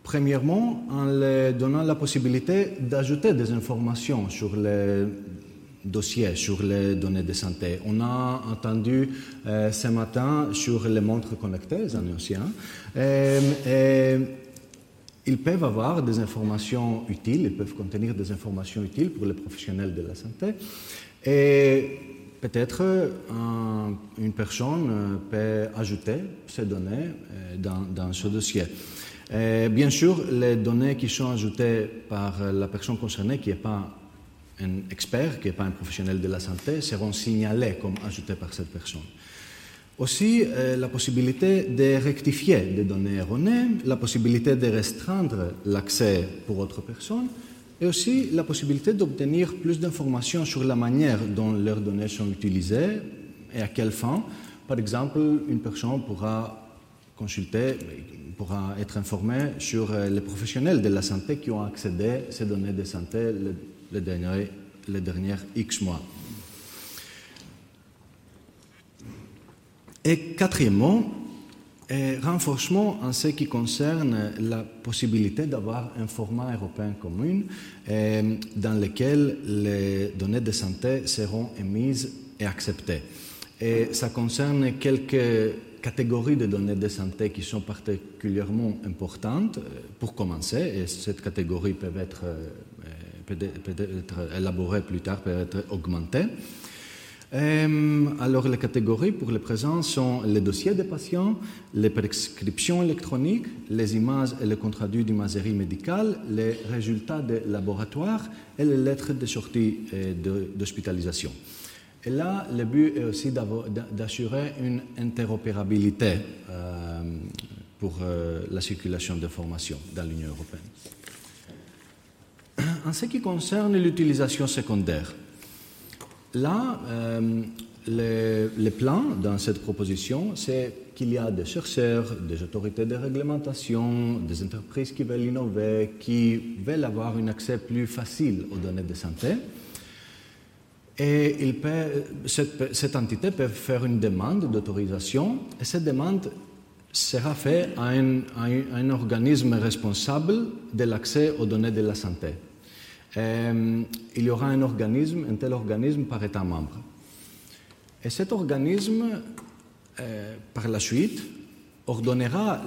Premièrement, en leur donnant la possibilité d'ajouter des informations sur les dossiers, sur les données de santé. On a entendu euh, ce matin sur les montres connectées, les anciens, et, ils peuvent avoir des informations utiles, ils peuvent contenir des informations utiles pour les professionnels de la santé. Et Peut-être une personne euh, peut ajouter ces données euh, dans, ce dossier. bien sûr, les données qui sont ajoutées par la personne concernée, qui n'est pas un expert, qui n'est pas un professionnel de la santé, seront signalées comme ajoutées par cette personne. Aussi, euh, la possibilité de rectifier des données erronées, la possibilité de restreindre l'accès pour autres personnes, et aussi la possibilité d'obtenir plus d'informations sur la manière dont leurs données sont utilisées et à quelle fin. Par exemple, une personne pourra consulter, pourra être informée sur euh, les professionnels de la santé qui ont accédé à ces données de santé les, derniers, les X mois. Et quatrièmement, renforcement en ce qui concerne la possibilité d'avoir un format européen commun euh, dans lequel les données de santé seront émises et acceptées. Et ça concerne quelques catégories de données de santé qui sont particulièrement importantes. Euh, pour commencer, et cette catégorie peut être, euh, peut être élaborée plus tard, peut être augmentée. Euh, alors, les catégories pour le présent sont les dossiers des patients, les prescriptions électroniques, les images et les comptes rendus d'imagerie médicale, les résultats des laboratoires et les lettres de sortie euh, d'hospitalisation. Et là, le but est aussi d'assurer une interopérabilité euh, pour la circulation d'informations dans l'Union européenne. En ce qui concerne l'utilisation secondaire, Là, euh, le, plan dans cette proposition, c'est qu'il y a des chercheurs, des autorités de réglementation, des entreprises qui veulent innover, qui veulent avoir un accès plus facile aux données de santé. Et cette, entité peut faire une demande d'autorisation et cette demande sera faite à un organisme responsable de l'accès aux données de la santé. Euh, il y aura un organisme, un tel organisme par État membre. Et cet organisme, euh, par la suite, ordonnera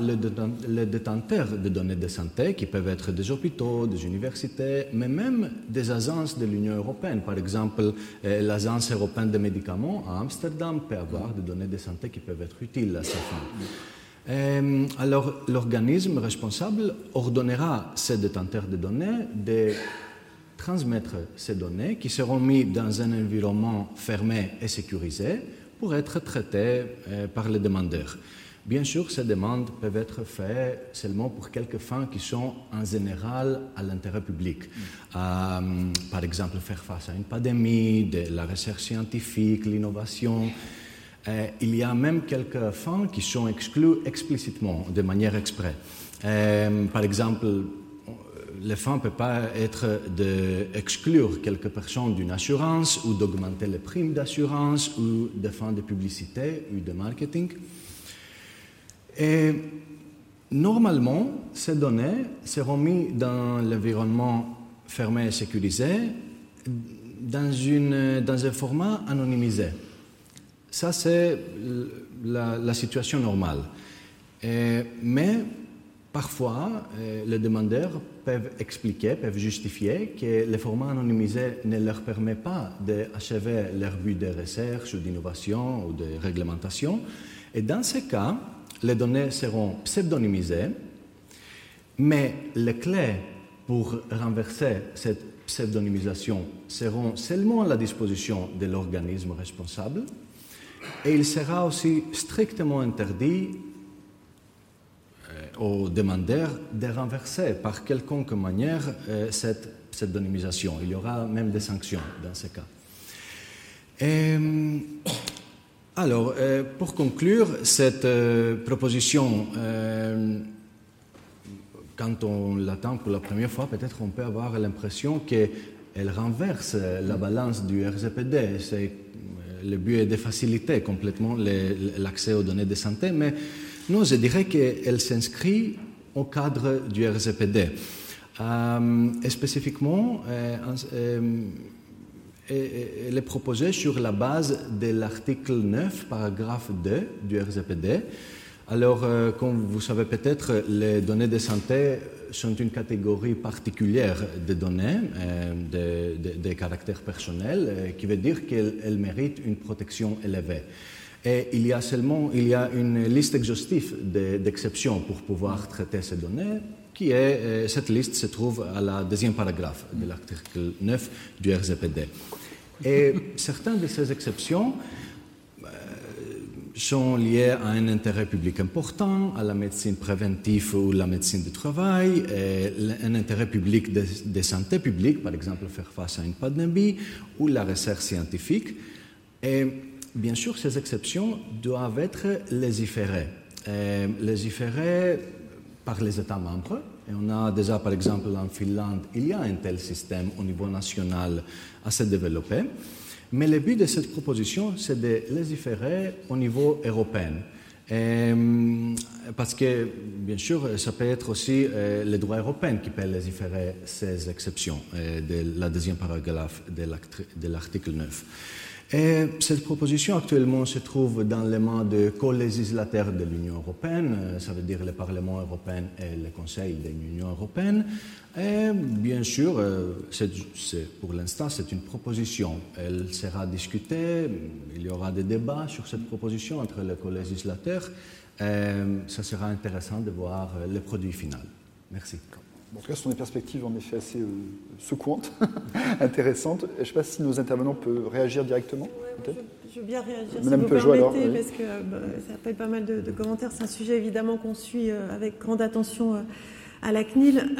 les détenteurs de données de santé, qui peuvent être des hôpitaux, des universités, mais même des agences de l'Union européenne. Par exemple, euh, l'Agence européenne des médicaments à Amsterdam peut avoir des données de santé qui peuvent être utiles à ces fins. alors, l'organisme responsable ordonnera ces détenteurs de données de transmettre ces données qui seront mises dans un environnement fermé et sécurisé pour être traitées euh, par les demandeurs. Bien sûr, ces demandes peuvent être faites seulement pour quelques fins qui sont en général à l'intérêt public. Mm. Euh, par exemple, faire face à une pandémie, de la recherche scientifique, l'innovation. Euh, il y a même quelques fins qui sont exclues explicitement, de manière exprès. par exemple, le fin ne peut pas être d'exclure quelques personnes d'une assurance ou d'augmenter les primes d'assurance ou des fins de publicité ou de marketing. Et normalement, ces données seront mises dans l'environnement fermé et sécurisé dans, une, dans un format anonymisé. Ça, c'est la, situation normale. mais parfois, euh, les demandeurs peuvent expliquer, peuvent justifier que le format anonymisé ne leur permet pas d'achever leur but de recherche ou d'innovation ou de réglementation. Et dans ce cas, les données seront pseudonymisées, mais les clés pour renverser cette pseudonymisation seront seulement à la disposition de l'organisme responsable et il sera aussi strictement interdit euh, aux demandeurs de renverser par quelconque manière euh, cette pseudonymisation. Il y aura même des sanctions dans ce cas. Euh, alors, pour conclure, cette proposition quand on l'attend pour la première fois, peut-être on peut avoir l'impression qu'elle renverse la balance du RGPD. Euh, le but est de faciliter complètement l'accès aux données de santé, mais non, je dirais qu'elle s'inscrit au cadre du RGPD. Euh, et spécifiquement, euh, elle est proposée sur la base de l'article 9, paragraphe 2 du RGPD, alors, euh, comme vous savez peut-être, les données de santé sont une catégorie particulière de données, euh, de, caractères personnels, euh, qui veut dire qu'elles méritent une protection élevée. Et il y a seulement il y a une liste exhaustive d'exceptions pour pouvoir traiter ces données, qui est, cette liste se trouve à la deuxième paragraphe de l'article 9 du RGPD. Et certaines de ces exceptions sont liés à un intérêt public important, à la médecine préventive ou la médecine du travail, un intérêt public de, santé publique, par exemple faire face à une pandémie, ou la recherche scientifique. Et bien sûr, ces exceptions doivent être légiférées. légiférées par les États membres. On a déjà, par exemple, en Finlande, il y a un tel système au niveau national assez développé. Mais le but de cette proposition, c'est de légiférer au niveau européen. Euh, parce que, bien sûr, ça peut être aussi euh, le droit européen qui peut légiférer ces exceptions euh, de la deuxième paragraphe de l'article 9. Et cette proposition actuellement se trouve dans les mains de co-législateurs de l'Union européenne, euh, ça veut dire le Parlement européen et le Conseil de l'Union européenne. Et bien sûr, euh, pour l'instant, c'est une proposition. Elle sera discutée, il y aura des débats sur cette proposition entre les co-législateurs. Ça sera intéressant de voir le produit final. Merci. En tout cas, ce sont des perspectives en effet assez euh, secouantes, intéressantes. Je ne sais pas si nos intervenants peuvent réagir directement. je, veux bien réagir si vous permettez, parce que bah, ça appelle pas mal de, commentaires. C'est un sujet évidemment qu'on suit euh, avec grande attention. Euh, à la CNIL.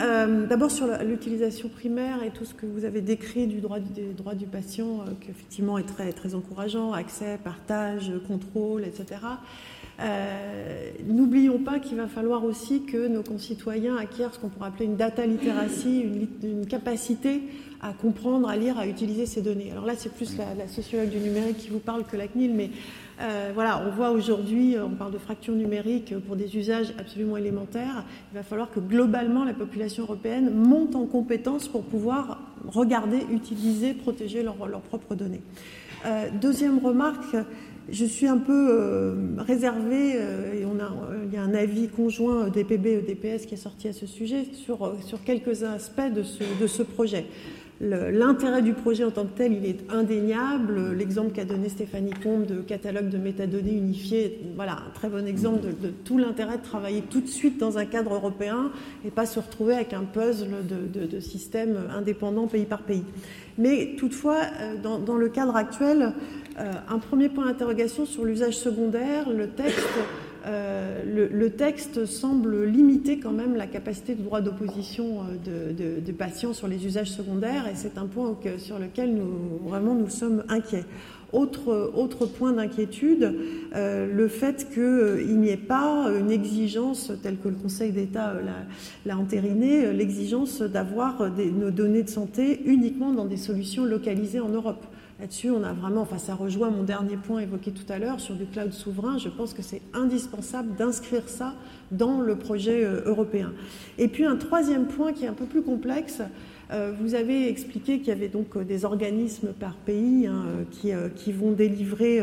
D'abord sur l'utilisation primaire et tout ce que vous avez décrit du droit du, droit du patient, qui effectivement est très, très encourageant, accès, partage, contrôle, etc. Euh, n'oublions pas qu'il va falloir aussi que nos concitoyens acquièrent ce qu'on pourrait appeler une data literacy, une, capacité à comprendre, à lire, à utiliser ces données. Alors là, c'est plus la, sociologue du numérique qui vous parle que la CNIL, mais euh, voilà, on voit aujourd'hui, on parle de fracture numérique pour des usages absolument élémentaires. Il va falloir que globalement la population européenne monte en compétence pour pouvoir regarder, utiliser, protéger leurs propres données. Euh, deuxième remarque, je suis un peu euh, réservée, euh, et on a, il y a un avis conjoint DPB et DPS qui est sorti à ce sujet sur, euh, quelques aspects de ce projet. L'intérêt du projet en tant que tel, il est indéniable. L'exemple qu'a donné Stéphanie Combe de catalogue de métadonnées unifié, voilà, un très bon exemple de, tout l'intérêt de travailler tout de suite dans un cadre européen et pas se retrouver avec un puzzle de, systèmes indépendants pays par pays. Mais toutefois, dans, dans le cadre actuel, euh, un premier point d'interrogation sur l'usage secondaire. Le texte, euh, le, texte, semble limiter quand même la capacité de droit d'opposition euh, de, de, patients sur les usages secondaires et c'est un point sur lequel nous, vraiment nous sommes inquiets. autre, autre point d'inquiétude, le fait qu'il n'y ait pas une exigence telle que le Conseil d'État l'a entériné, l'exigence d'avoir nos données de santé uniquement dans des solutions localisées en Europe. Là-dessus, on a vraiment, enfin, ça rejoint mon dernier point évoqué tout à l'heure sur du cloud souverain. Je pense que c'est indispensable d'inscrire ça dans le projet euh, européen. Et puis un troisième point qui est un peu plus complexe, vous avez expliqué qu'il y avait donc euh, des organismes par pays hein, qui, qui, vont délivrer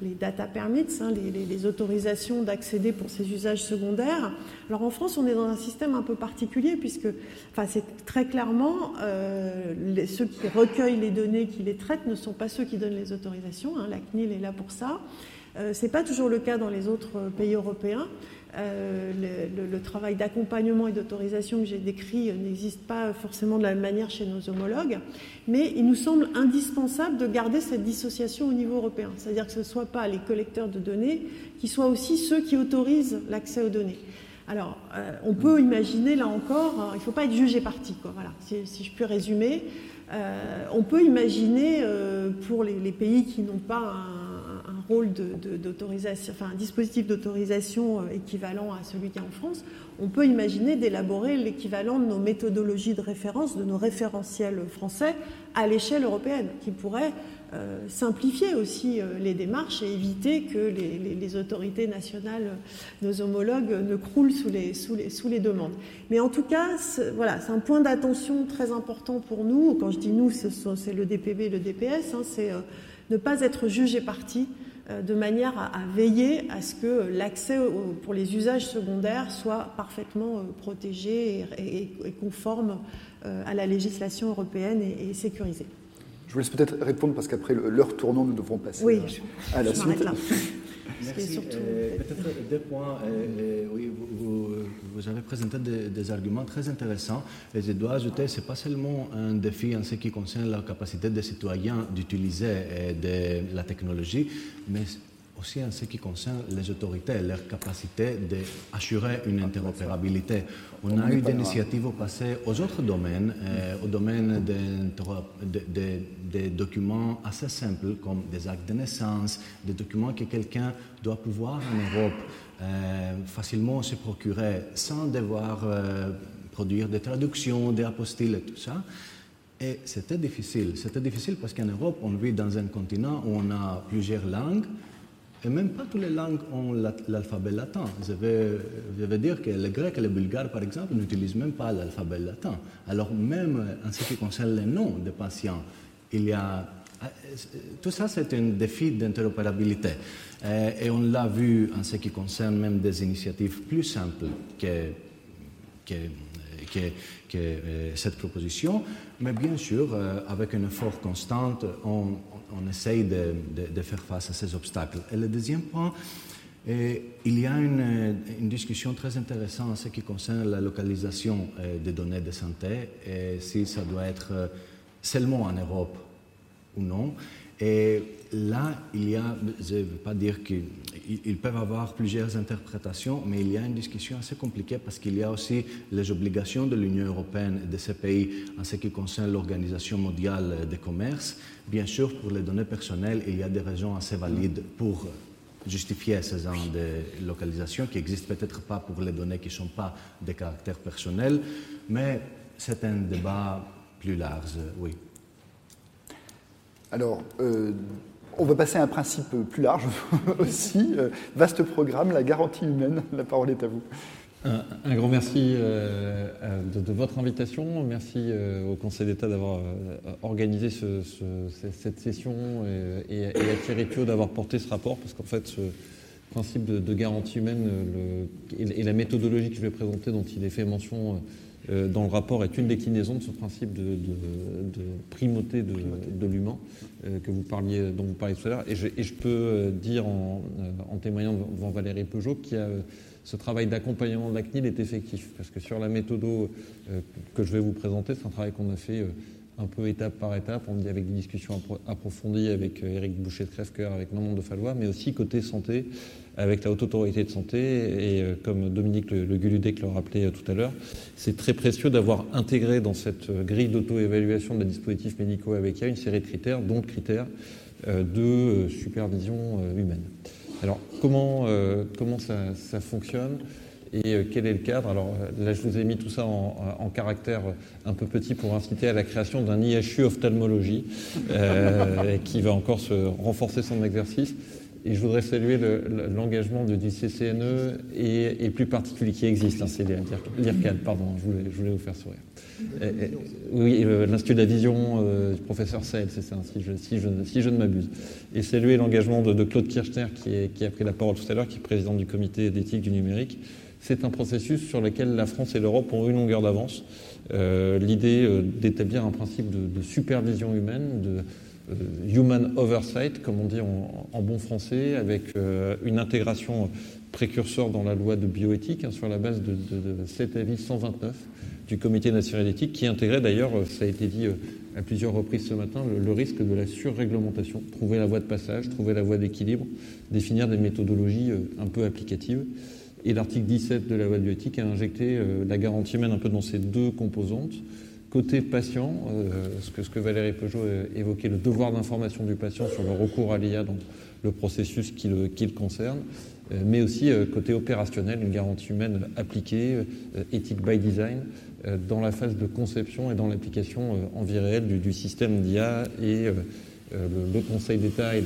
les data permits, hein, les, autorisations d'accéder pour ces usages secondaires. Alors en France, on est dans un système un peu particulier puisque, enfin, c'est très clairement ceux qui recueillent les données, qui les traitent, ne sont pas ceux qui donnent les autorisations. Hein, la CNIL est là pour ça. Ce n'est pas toujours le cas dans les autres pays européens. Euh, le, travail d'accompagnement et d'autorisation que j'ai décrit n'existe pas forcément de la même manière chez nos homologues, mais il nous semble indispensable de garder cette dissociation au niveau européen, c'est-à-dire que ce ne soit pas les collecteurs de données qui soient aussi ceux qui autorisent l'accès aux données. Alors, euh, on peut imaginer, là encore, hein, il ne faut pas être jugé parti, voilà, si, je puis résumer. Euh, on peut imaginer, pour les, les pays qui n'ont pas un rôle d'autorisation, enfin un dispositif d'autorisation euh, équivalent à celui qu'il y a en France, on peut imaginer d'élaborer l'équivalent de nos méthodologies de référence, de nos référentiels français à l'échelle européenne, qui pourrait euh, simplifier aussi euh, les démarches et éviter que les, autorités nationales, nos homologues, ne croulent sous les, demandes. Mais en tout cas, voilà, c'est un point d'attention très important pour nous. Quand je dis nous, c'est le DPB et le DPS, hein, c'est ne pas être jugé parti de manière à, veiller à ce que l'accès pour les usages secondaires soit parfaitement euh, protégé et, conforme euh, à la législation européenne et, sécurisé. Je vous laisse peut-être répondre parce qu'après l'heure tournant, nous devrons passer à la suite. Merci. Euh, peut-être deux points. Euh, euh, oui, vous, vous, avez présenté des, arguments très intéressants. Et je dois ajouter, ce n'est pas seulement un défi en ce qui concerne la capacité des citoyens d'utiliser de la technologie, mais aussi en ce qui concerne les autorités, leur capacité d'assurer une interopérabilité. On a eu des initiatives au passé aux autres domaines, euh, au domaine des, documents assez simples comme des actes de naissance, des documents que quelqu'un doit pouvoir en Europe euh, facilement se procurer sans devoir euh, produire des traductions, des apostilles et tout ça. Et c'était difficile. C'était difficile parce qu'en Europe, on vit dans un continent où on a plusieurs langues, et même pas toutes les langues ont l'alphabet latin. Je veux, dire que le grec et le bulgare, par exemple, n'utilisent même pas l'alphabet latin. Alors même en ce qui concerne les noms des patients, il y a... Tout ça, c'est un défi d'interopérabilité. Et on l'a vu en ce qui concerne même des initiatives plus simples que, que, que, euh, cette proposition. Mais bien sûr, euh, avec un effort constant, on, on essaye de, faire face à ces obstacles. Et le deuxième point, il y a une, discussion très intéressante en ce qui concerne la localisation euh, des données de santé si ça doit être euh, seulement en Europe ou non. Là, il y a, je ne veux pas dire qu'ils peuvent avoir plusieurs interprétations, mais il y a une discussion assez compliquée parce qu'il y a aussi les obligations de l'Union européenne et de ces pays en ce qui concerne l'Organisation mondiale du commerce. Bien sûr, pour les données personnelles, il y a des raisons assez valides pour justifier ces genre de localisation qui n'existent peut-être pas pour les données qui ne sont pas de caractère personnel, mais c'est un débat plus large, oui. Alors, euh, on va passer à un principe plus large aussi. Euh, vaste programme, la garantie humaine. La parole est à vous. Un, grand merci euh, de, votre invitation. Merci au Conseil d'État d'avoir organisé cette session et, à Thierry Pio d'avoir porté ce rapport, parce qu'en fait, ce principe de, garantie humaine et, la méthodologie que je vais présenter, dont il est fait mention euh, dans le rapport est une déclinaison de ce principe de, primauté de, l'humain euh, que vous parliez, dont vous parliez tout à l'heure. Et, je, peux euh, dire en, témoignant devant Valérie Peugeot qu'il y a ce travail d'accompagnement de la CNIL est effectif. Parce que sur la méthode que je vais vous présenter, c'est un travail qu'on a fait un peu étape par étape, on dit avec des discussions approfondies avec Eric Boucher de Crèvecoeur, avec Manon de Fallois, mais aussi côté santé, avec la Haute Autorité de Santé. Et euh, comme Dominique Le, le Guludec le rappelait euh, tout à l'heure, c'est très précieux d'avoir intégré dans cette euh, grille d'auto-évaluation des dispositifs médicaux avec IA une série de critères, dont le critère de supervision humaine. Alors, comment, ça fonctionne? Et euh, quel est le cadre? Alors euh, là, je vous ai mis tout ça en, caractère un peu petit pour inciter à la création d'un IHU ophtalmologie euh, qui va encore se renforcer son exercice. Et je voudrais saluer l'engagement de, du CCNE et, plus particulier qui existe, hein, c'est l'IRCAD, pardon, je voulais, vous faire sourire. oui, l'Institut de la Vision du professeur Saël, c'est ça, si je, si je, je ne m'abuse. Et saluer l'engagement de, Claude Kirchner qui, a pris la parole tout à l'heure, qui est président du comité d'éthique du numérique c'est un processus sur lequel la France et l'Europe ont une longueur d'avance. Euh, l'idée euh, d'établir un principe de, supervision humaine, de euh, human oversight, comme on dit en, bon français, avec une intégration précurseur dans la loi de bioéthique, hein, sur la base de, cet avis 129 du Comité national d'éthique, qui intégrait d'ailleurs, ça a été dit à plusieurs reprises ce matin, le, risque de la surréglementation, trouver la voie de passage, trouver la voie d'équilibre, définir des méthodologies un peu applicatives. Et l'article 17 de la loi de bioéthique a injecté euh, la garantie humaine un peu dans ces deux composantes. Côté patient, euh, ce, que, Valérie Peugeot évoquait, le devoir d'information du patient sur le recours à l'IA dans le processus qui le, qui le concerne, euh, mais aussi côté opérationnel, une garantie humaine appliquée, éthique by design, dans la phase de conception et dans l'application en vie réelle du, du système d'IA et euh, le, Conseil d'État et,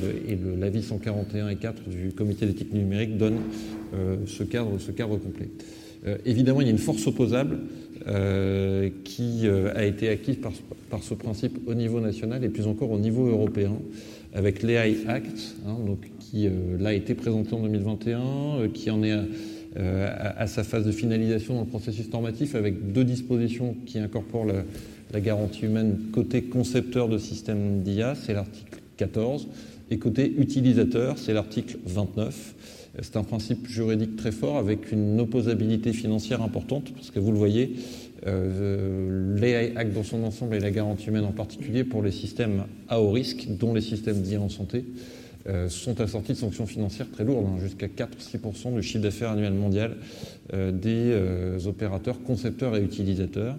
l'avis 141 et 4 du Comité d'éthique numérique donnent euh, ce, cadre, complet. Euh, évidemment, il y a une force opposable qui a été acquise par, ce principe au niveau national et plus encore au niveau européen, avec l'AI Act, hein, donc, qui l'a été présenté en 2021, qui en est à, sa phase de finalisation dans le processus normatif, avec deux dispositions qui incorporent la, la garantie humaine côté concepteur de système d'IA, c'est l'article 14, et côté utilisateur, c'est l'article 29. C'est un principe juridique très fort avec une opposabilité financière importante, parce que vous le voyez, euh, l'AI Act dans son ensemble et la garantie humaine en particulier pour les systèmes à haut risque, dont les systèmes d'IA en santé, euh, sont assortis de sanctions financières très lourdes, hein, jusqu'à 4-6% du chiffre d'affaires annuel mondial euh, des euh, opérateurs, concepteurs et utilisateurs.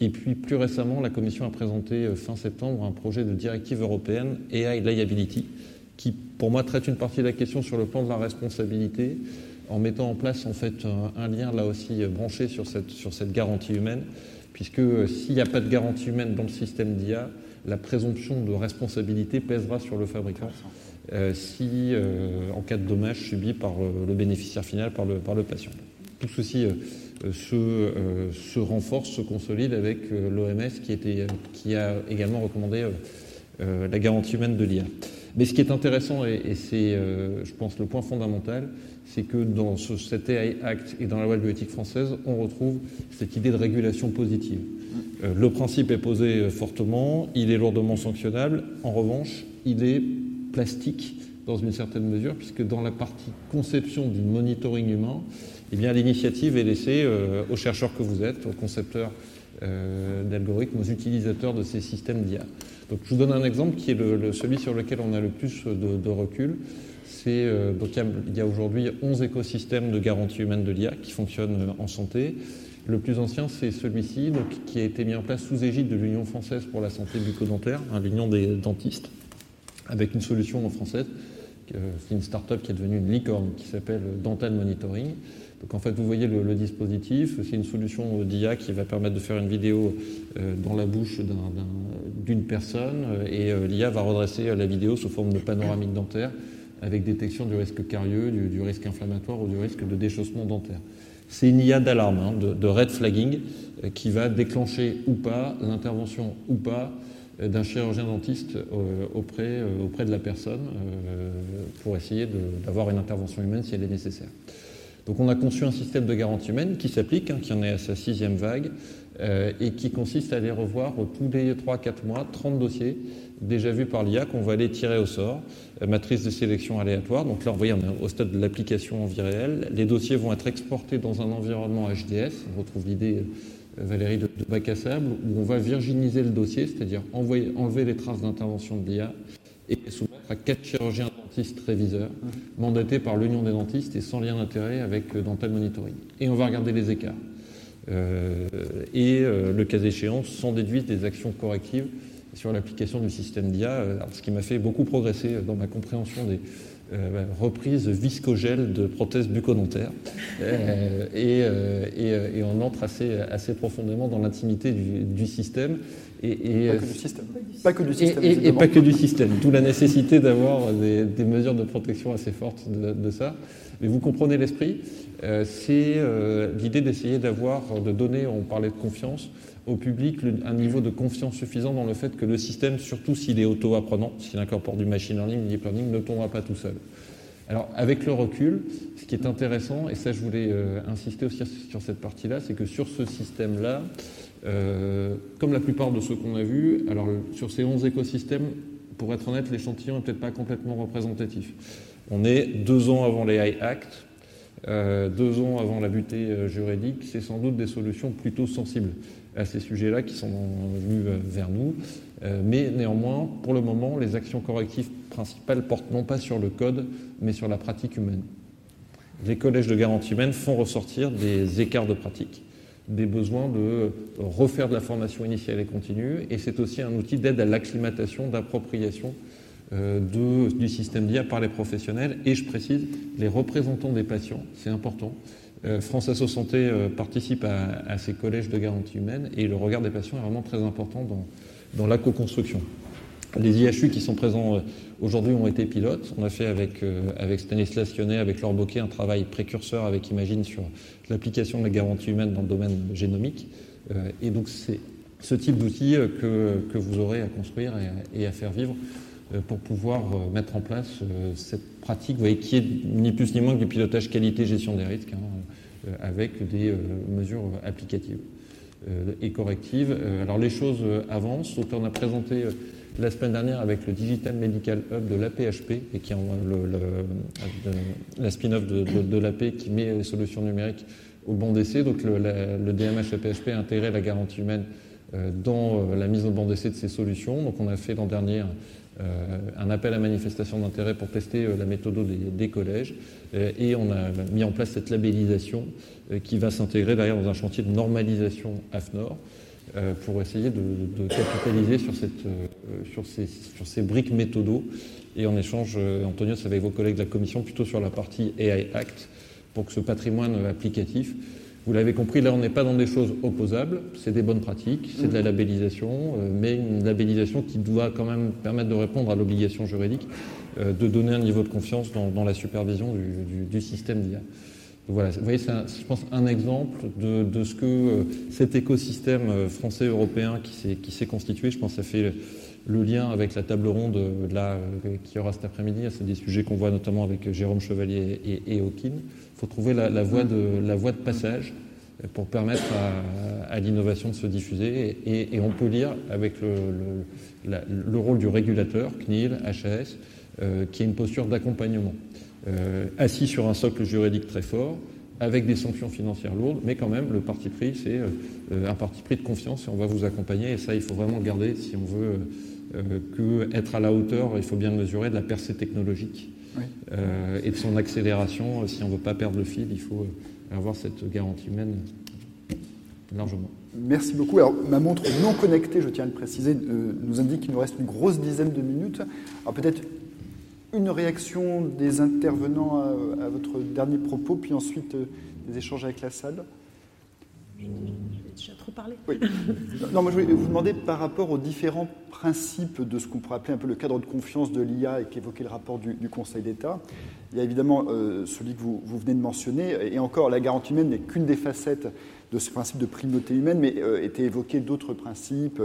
Et puis plus récemment, la Commission a présenté fin septembre un projet de directive européenne AI Liability, qui pour moi traite une partie de la question sur le plan de la responsabilité, en mettant en place en fait un, lien là aussi branché sur cette, sur cette garantie humaine, puisque s'il n'y a pas de garantie humaine dans le système d'IA, la présomption de responsabilité pèsera sur le fabricant. Euh, si, euh, en cas de dommage subi par euh, le bénéficiaire final, par le, patient. Tout ceci se, renforce, se consolide avec l'OMS qui, a également recommandé la garantie humaine de l'IA. Mais ce qui est intéressant, et, c'est, je pense, le point fondamental, c'est que dans ce, cet AI Act et dans la loi de bioéthique française, on retrouve cette idée de régulation positive. le principe est posé fortement, il est lourdement sanctionnable. En revanche, il est plastique dans une certaine mesure, puisque dans la partie conception du monitoring humain, eh l'initiative est laissée euh, aux chercheurs que vous êtes, aux concepteurs euh, d'algorithmes, aux utilisateurs de ces systèmes d'IA. Donc, je vous donne un exemple qui est celui sur lequel on a le plus de, recul. Euh, il y a, aujourd'hui 11 écosystèmes de garantie humaine de l'IA qui fonctionnent en santé. Le plus ancien, c'est celui-ci, qui a été mis en place sous égide de l'Union française pour la santé bucco-dentaire, hein, l'Union des dentistes avec une solution française. C'est une start-up qui est devenue une licorne qui s'appelle Dental Monitoring. Donc en fait, vous voyez le, dispositif, c'est une solution d'IA qui va permettre de faire une vidéo euh, dans la bouche d'une personne euh, et euh, l'IA va redresser la vidéo sous forme de panoramique dentaire avec détection du risque carieux, du, risque inflammatoire ou du risque de déchaussement dentaire. C'est une IA d'alarme, hein, de, red flagging, qui va déclencher ou pas l'intervention ou pas d'un chirurgien dentiste euh, auprès, euh, auprès de la personne euh, pour essayer d'avoir une intervention humaine si elle est nécessaire. Donc on a conçu un système de garantie humaine qui s'applique, hein, qui en est à sa sixième vague, et qui consiste à aller revoir tous les 3-4 mois 30 dossiers déjà vus par l'IA qu'on va aller tirer au sort, matrice de sélection aléatoire. Donc là, vous voyez, on est au stade de l'application en vie réelle. Les dossiers vont être exportés dans un environnement HDS. On retrouve l'idée Valérie de, sable, où on va virginiser le dossier, c'est-à-dire enlever les traces d'intervention de l'IA et soumettre à quatre chirurgiens dentistes réviseurs, mandatés par l'Union des dentistes et sans lien d'intérêt avec euh, Dental Monitoring. Et on va regarder les écarts. Euh, et euh, le cas échéant, sans déduire des actions correctives sur l'application du système d'IA, ce qui m'a fait beaucoup progresser dans ma compréhension des euh, reprise viscogel de prothèses bucco-dentaires. Euh, euh, et, on entre assez profondément dans l'intimité du, système. Et, pas que du système. Pas que du système. Et, pas que du système. D'où la nécessité d'avoir des, mesures de protection assez fortes de, ça. Mais vous comprenez l'esprit. c'est l'idée d'essayer d'avoir, de donner, on parlait de confiance, au public un niveau de confiance suffisant dans le fait que le système, surtout s'il est auto-apprenant, s'il incorpore du machine learning, du deep learning, ne tombera pas tout seul. Alors, avec le recul, ce qui est intéressant, et ça je voulais euh, insister aussi sur cette partie-là, c'est que sur ce système-là, euh, comme la plupart de ceux qu'on a vus, alors sur ces 11 écosystèmes, pour être honnête, l'échantillon n'est peut-être pas complètement représentatif. On est deux ans avant les High Act, euh, deux ans avant la butée juridique, c'est sans doute des solutions plutôt sensibles à ces sujets-là qui sont venus euh, vers nous. Euh, mais néanmoins, pour le moment, les actions correctives principales portent non pas sur le code, mais sur la pratique humaine. Les collèges de garantie humaine font ressortir des écarts de pratique, des besoins de refaire de la formation initiale et continue, et c'est aussi un outil d'aide à l'acclimatation, d'appropriation euh, du système d'IA par les professionnels, et je précise, les représentants des patients, c'est important. Euh, France Asso Santé euh, participe à, ces collèges de garantie humaine et le regard des patients est vraiment très important dans, la co-construction. Les IHU qui sont présents aujourd'hui ont été pilotes. On a fait avec, avec Stanislas Lyonnais, avec Laure Boquet, un travail précurseur avec Imagine sur l'application de la garantie humaine dans le domaine génomique. et donc c'est ce type d'outil que, vous aurez à construire et à faire vivre pour pouvoir mettre en place cette pratique vous voyez, qui est ni plus ni moins que du pilotage qualité-gestion des risques. Hein. Euh, avec des euh, mesures applicatives euh, et correctives. alors les choses avancent. On a présenté la semaine dernière avec le Digital Medical Hub de l'APHP, et qui est la spin-off de, l'AP qui met les solutions numériques au banc d'essai. Donc le, DMH APHP a intégré la garantie humaine dans la mise au banc d'essai de ces solutions. Donc on a fait l'an dernier euh, un appel à manifestation d'intérêt pour tester euh, la méthode des, collèges euh, et on a mis en place cette labellisation qui va s'intégrer derrière dans un chantier de normalisation AFNOR pour essayer de, capitaliser sur, cette, sur, ces, sur, ces, briques méthodos. Et en échange, Antonio, ça avec vos collègues de la Commission, plutôt sur la partie AI Act, pour que ce patrimoine applicatif vous l'avez compris, là, on n'est pas dans des choses opposables, c'est des bonnes pratiques, c'est de la labellisation, euh, mais une labellisation qui doit quand même permettre de répondre à l'obligation juridique euh, de donner un niveau de confiance dans, la supervision du, système d'IA. Voilà, vous voyez, c'est, je pense, un exemple de, ce que euh, cet écosystème français-européen qui s'est, constitué, je pense ça fait le lien avec la table ronde là, qui aura cet après-midi. C'est des sujets qu'on voit notamment avec Jérôme Chevalier et, et Hawking faut trouver la, voie de, la voie de passage pour permettre à, l'innovation de se diffuser. Et, on peut lire avec le, le, rôle du régulateur, CNIL, HAS, euh, qui est une posture d'accompagnement, euh, assis sur un socle juridique très fort, avec des sanctions financières lourdes, mais quand même, le parti pris, c'est euh, un parti pris de confiance et on va vous accompagner. Et ça, il faut vraiment le garder si on veut que être à la hauteur, il faut bien mesurer de la percée technologique euh, et de son accélération. Si on ne veut pas perdre le fil, il faut euh, avoir cette garantie humaine largement. Merci beaucoup. Alors, ma montre non connectée, je tiens à le préciser, euh, nous indique qu'il nous reste une grosse dizaine de minutes. Alors peut-être une réaction des intervenants à, votre dernier propos, puis ensuite des échanges avec la salle. J'ai déjà trop parlé. Oui. Non, moi je voulais vous demander par rapport aux différents principes de ce qu'on pourrait appeler un peu le cadre de confiance de l'IA et qu'évoquait le rapport du, Conseil d'État. Il y a évidemment euh, celui que vous, venez de mentionner, et encore la garantie humaine n'est qu'une des facettes de ce principe de primauté humaine, mais euh, étaient évoqués d'autres principes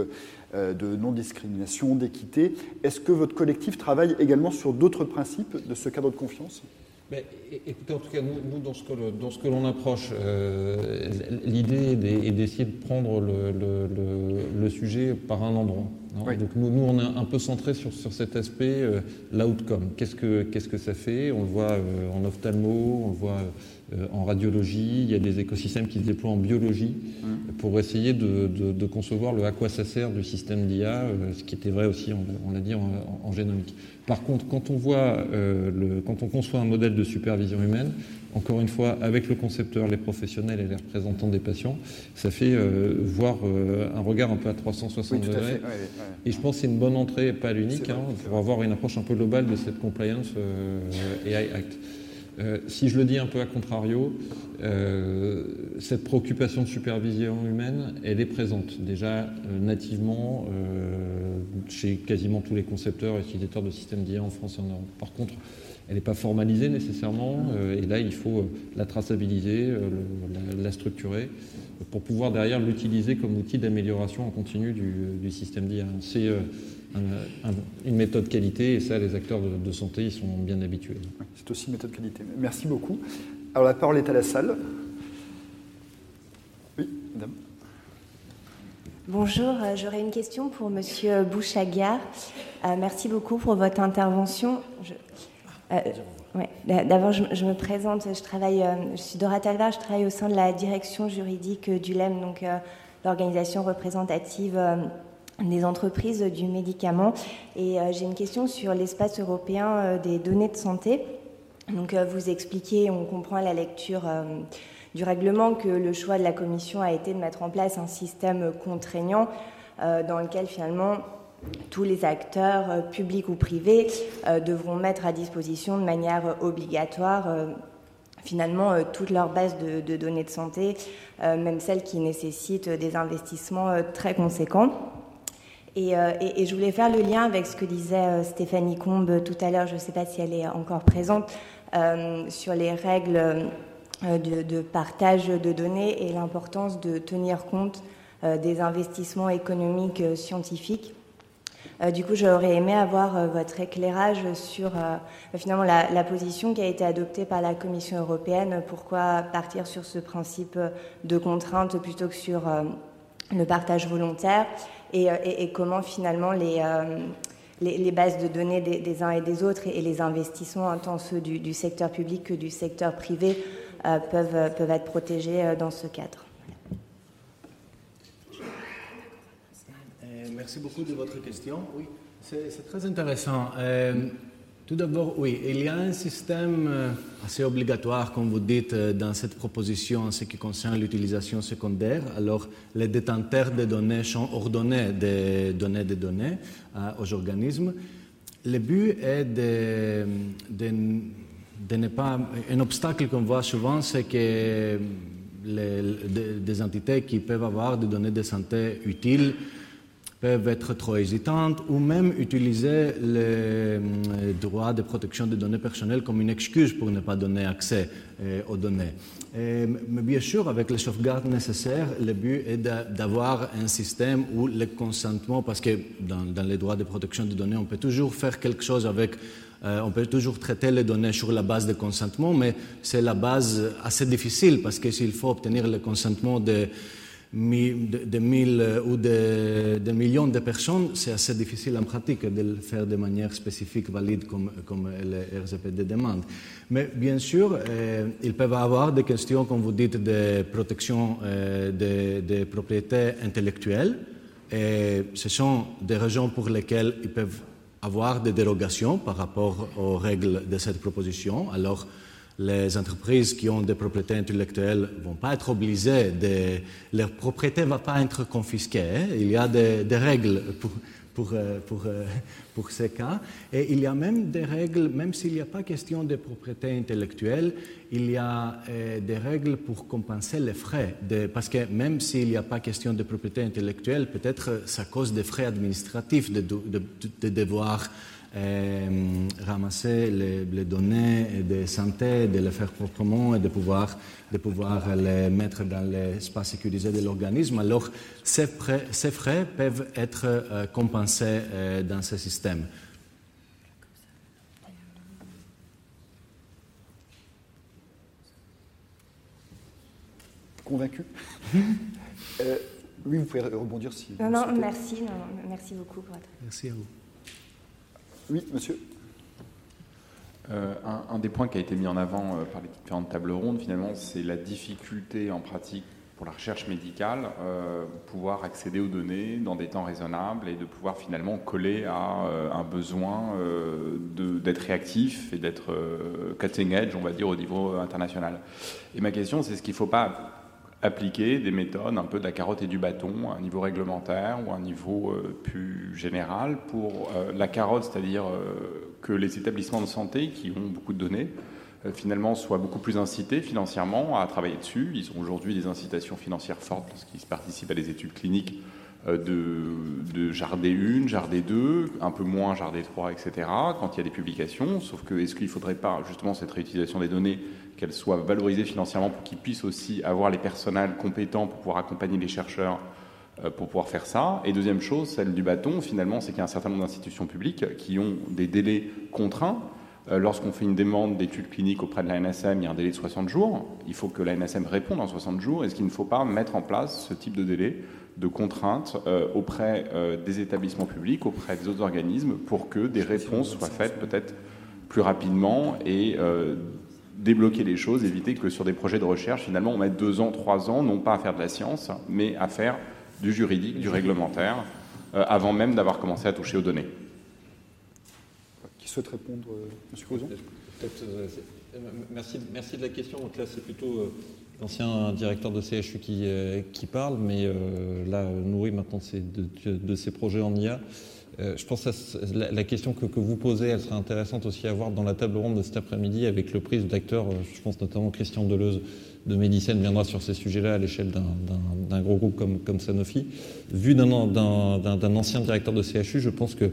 euh, de non-discrimination, d'équité. Est-ce que votre collectif travaille également sur d'autres principes de ce cadre de confiance? Écoutez, en tout cas, nous, dans ce que, dans ce que l'on approche, euh, l'idée est d'essayer de prendre le, sujet par un endroit. Donc nous, nous, on est un peu centré sur, sur cet aspect, euh, l'outcome. Qu'est-ce que, qu'est-ce que ça fait? On le voit euh, en ophtalmo, on le voit euh, en radiologie, il y a des écosystèmes qui se déploient en biologie mmh. pour essayer de, concevoir le à quoi ça sert du système d'IA, ce qui était vrai aussi, on, l'a dit, en, génomique. Par contre, quand on voit, le, quand on conçoit un modèle de supervision humaine, encore une fois, avec le concepteur, les professionnels et les représentants des patients, ça fait euh, voir euh, un regard un peu à 360 degrés. Et je pense que c'est une bonne entrée, pas l'unique, hein, pour avoir une approche un peu globale de cette compliance AI Act. si je le dis un peu à contrario, cette préoccupation de supervision humaine, elle est présente déjà nativement chez quasiment tous les concepteurs et utilisateurs de systèmes d'IA en France et en Europe. Par contre, elle n'est pas formalisée nécessairement, euh, et là il faut euh, la traçabiliser, euh, la, structurer, pour pouvoir derrière l'utiliser comme outil d'amélioration en continu du, système d'IA. C'est une méthode qualité, et ça les acteurs de, santé ils sont bien habitués. C'est aussi une méthode qualité. Merci beaucoup. Alors la parole est à la salle. Oui, madame. Bonjour, j'aurais une question pour Monsieur Bouchagar. merci beaucoup pour votre intervention. Je... Euh, d'abord, je, me présente. Je travaille. Euh, je suis Dora Talvar. Je travaille au sein de la direction juridique du LEM, donc euh, l'organisation représentative des entreprises du médicament. Et j'ai une question sur l'espace européen des données de santé. Donc, vous expliquez, on comprend à la lecture du règlement que le choix de la Commission a été de mettre en place un système contraignant dans lequel finalement tous les acteurs, euh, publics ou privés, euh, devront mettre à disposition de manière obligatoire euh, finalement toutes leurs bases de, données de santé, même celles qui nécessitent des investissements très conséquents. Et, je voulais faire le lien avec ce que disait Stéphanie Combe tout à l'heure, je ne sais pas si elle est encore présente, sur les règles de, partage de données et l'importance de tenir compte des investissements économiques scientifiques euh, du coup, j'aurais aimé avoir euh, votre éclairage sur euh, finalement la, position qui a été adoptée par la Commission européenne. Pourquoi partir sur ce principe de contrainte plutôt que sur le partage volontaire et, comment finalement les, les, bases de données des, uns et des autres et, les investissements, tant ceux du, secteur public que du secteur privé, peuvent être protégés dans ce cadre. Merci beaucoup de votre question. Oui, c'est très intéressant. Euh, tout d'abord, oui, il y a un système euh, assez obligatoire, comme vous dites, euh, dans cette proposition en ce qui concerne l'utilisation secondaire. Alors, les détenteurs de données sont ordonnés de donner des données aux organismes. Le but est de, ne pas. Un obstacle qu'on voit souvent, c'est que des entités qui peuvent avoir des données de santé utiles peuvent être trop hésitantes ou même utiliser le euh, droit de protection des données personnelles comme une excuse pour ne pas donner accès euh, aux données. mais bien sûr, avec les sauvegardes nécessaires, le but est d'avoir un système où le consentement, parce que dans, les droits de protection des données, on peut toujours faire quelque chose avec euh, on peut toujours traiter les données sur la base de consentement, mais c'est la base assez difficile parce que s'il faut obtenir le consentement de mille euh, ou de, millions de personnes, c'est assez difficile en pratique de le faire de manière spécifique, valide, comme, comme le RGPD demande. Mais bien sûr, euh, ils peuvent avoir des questions, comme vous dites, de protection euh, des de propriétés intellectuelles. Et ce sont des raisons pour lesquelles ils peuvent avoir des dérogations par rapport aux règles de cette proposition. Alors, les entreprises qui ont des propriétés intellectuelles ne vont pas être obligées. Leur propriété ne va pas être confisquée. Hein. Il y a des, règles pour, pour, euh, pour, euh, pour, ces cas. Et il y a même des règles, même s'il n'y a pas question de propriété intellectuelle, il y a euh, des règles pour compenser les frais. Parce que même s'il n'y a pas question de propriété intellectuelle, peut-être ça cause des frais administratifs de, de, de devoir ramasser les, données de santé, de les faire proprement et de pouvoir, de pouvoir les mettre dans l'espace sécurisé de l'organisme. Alors, ces frais, ces frais, peuvent être euh, compensés euh, dans ce système. Convaincu? Oui, vous pouvez rebondir si. Non, non, merci, merci beaucoup pour votre. Merci à vous. Oui, monsieur. Euh, un, des points qui a été mis en avant euh, par les différentes tables rondes, finalement, c'est la difficulté en pratique pour la recherche médicale, euh, pouvoir accéder aux données dans des temps raisonnables et de pouvoir finalement coller à euh, un besoin d'être réactif et d'être cutting edge, on va dire, au niveau international. Et ma question, c'est ce qu'il ne faut pas appliquer des méthodes un peu de la carotte et du bâton à un niveau réglementaire ou à un niveau plus général pour la carotte, c'est-à-dire que les établissements de santé qui ont beaucoup de données euh, finalement soient beaucoup plus incités financièrement à travailler dessus. Ils ont aujourd'hui des incitations financières fortes lorsqu'ils participent à des études cliniques euh, de, de Jardé 1, Jardé 2, un peu moins Jardé 3, etc., quand il y a des publications. Sauf que est-ce qu'il ne faudrait pas, justement, cette réutilisation des données, qu'elle soit valorisée financièrement pour qu'ils puissent aussi avoir les personnels compétents pour pouvoir accompagner les chercheurs euh, pour pouvoir faire ça? Et deuxième chose, celle du bâton, finalement, c'est qu'il y a un certain nombre d'institutions publiques qui ont des délais contraints euh, lorsqu'on fait une demande d'études cliniques auprès de la NSM, il y a un délai de 60 jours. Il faut que la NSM réponde en 60 jours. Est-ce qu'il ne faut pas mettre en place ce type de délai de contraintes euh, auprès euh, des établissements publics, auprès des autres organismes, pour que des réponses soient faites peut-être plus rapidement et débloquer les choses, éviter que sur des projets de recherche, finalement, on mette deux ans, trois ans, non pas à faire de la science, mais à faire du juridique, du réglementaire, avant même d'avoir commencé à toucher aux données souhaite répondre, euh, M. Crozon euh, merci, merci de la question. Donc là, c'est plutôt euh, l'ancien directeur de CHU qui, qui parle, mais là, nourri maintenant de, de, ces projets en IA. je pense que la, question que, vous posez, elle serait intéressante aussi à voir dans la table ronde de cet après-midi avec le prise d'acteurs, je pense notamment Christian Deleuze de Médicène viendra sur ces sujets-là à l'échelle d'un gros groupe comme, comme Sanofi. Vu d'un ancien directeur de CHU, je pense que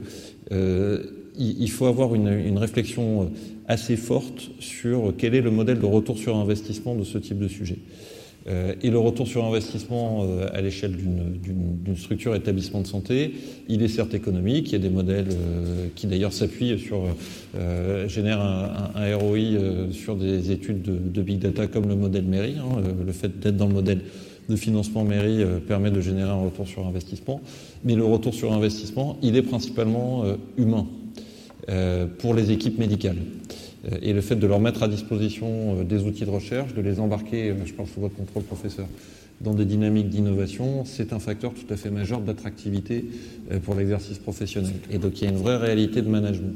il faut avoir une, réflexion assez forte sur quel est le modèle de retour sur investissement de ce type de sujet. Euh, et le retour sur investissement euh, à l'échelle d'une structure établissement de santé, il est certes économique, il y a des modèles euh, qui d'ailleurs s'appuient sur, génèrent un, ROI sur des études de, big data comme le modèle mairie. Hein. le fait d'être dans le modèle de financement mairie permet de générer un retour sur investissement. Mais le retour sur investissement, il est principalement humain. Euh, pour les équipes médicales. Euh, et le fait de leur mettre à disposition euh, des outils de recherche, de les embarquer, je pense sous votre contrôle professeur, dans des dynamiques d'innovation, c'est un facteur tout à fait majeur d'attractivité pour l'exercice professionnel. Et donc il y a une vraie réalité de management.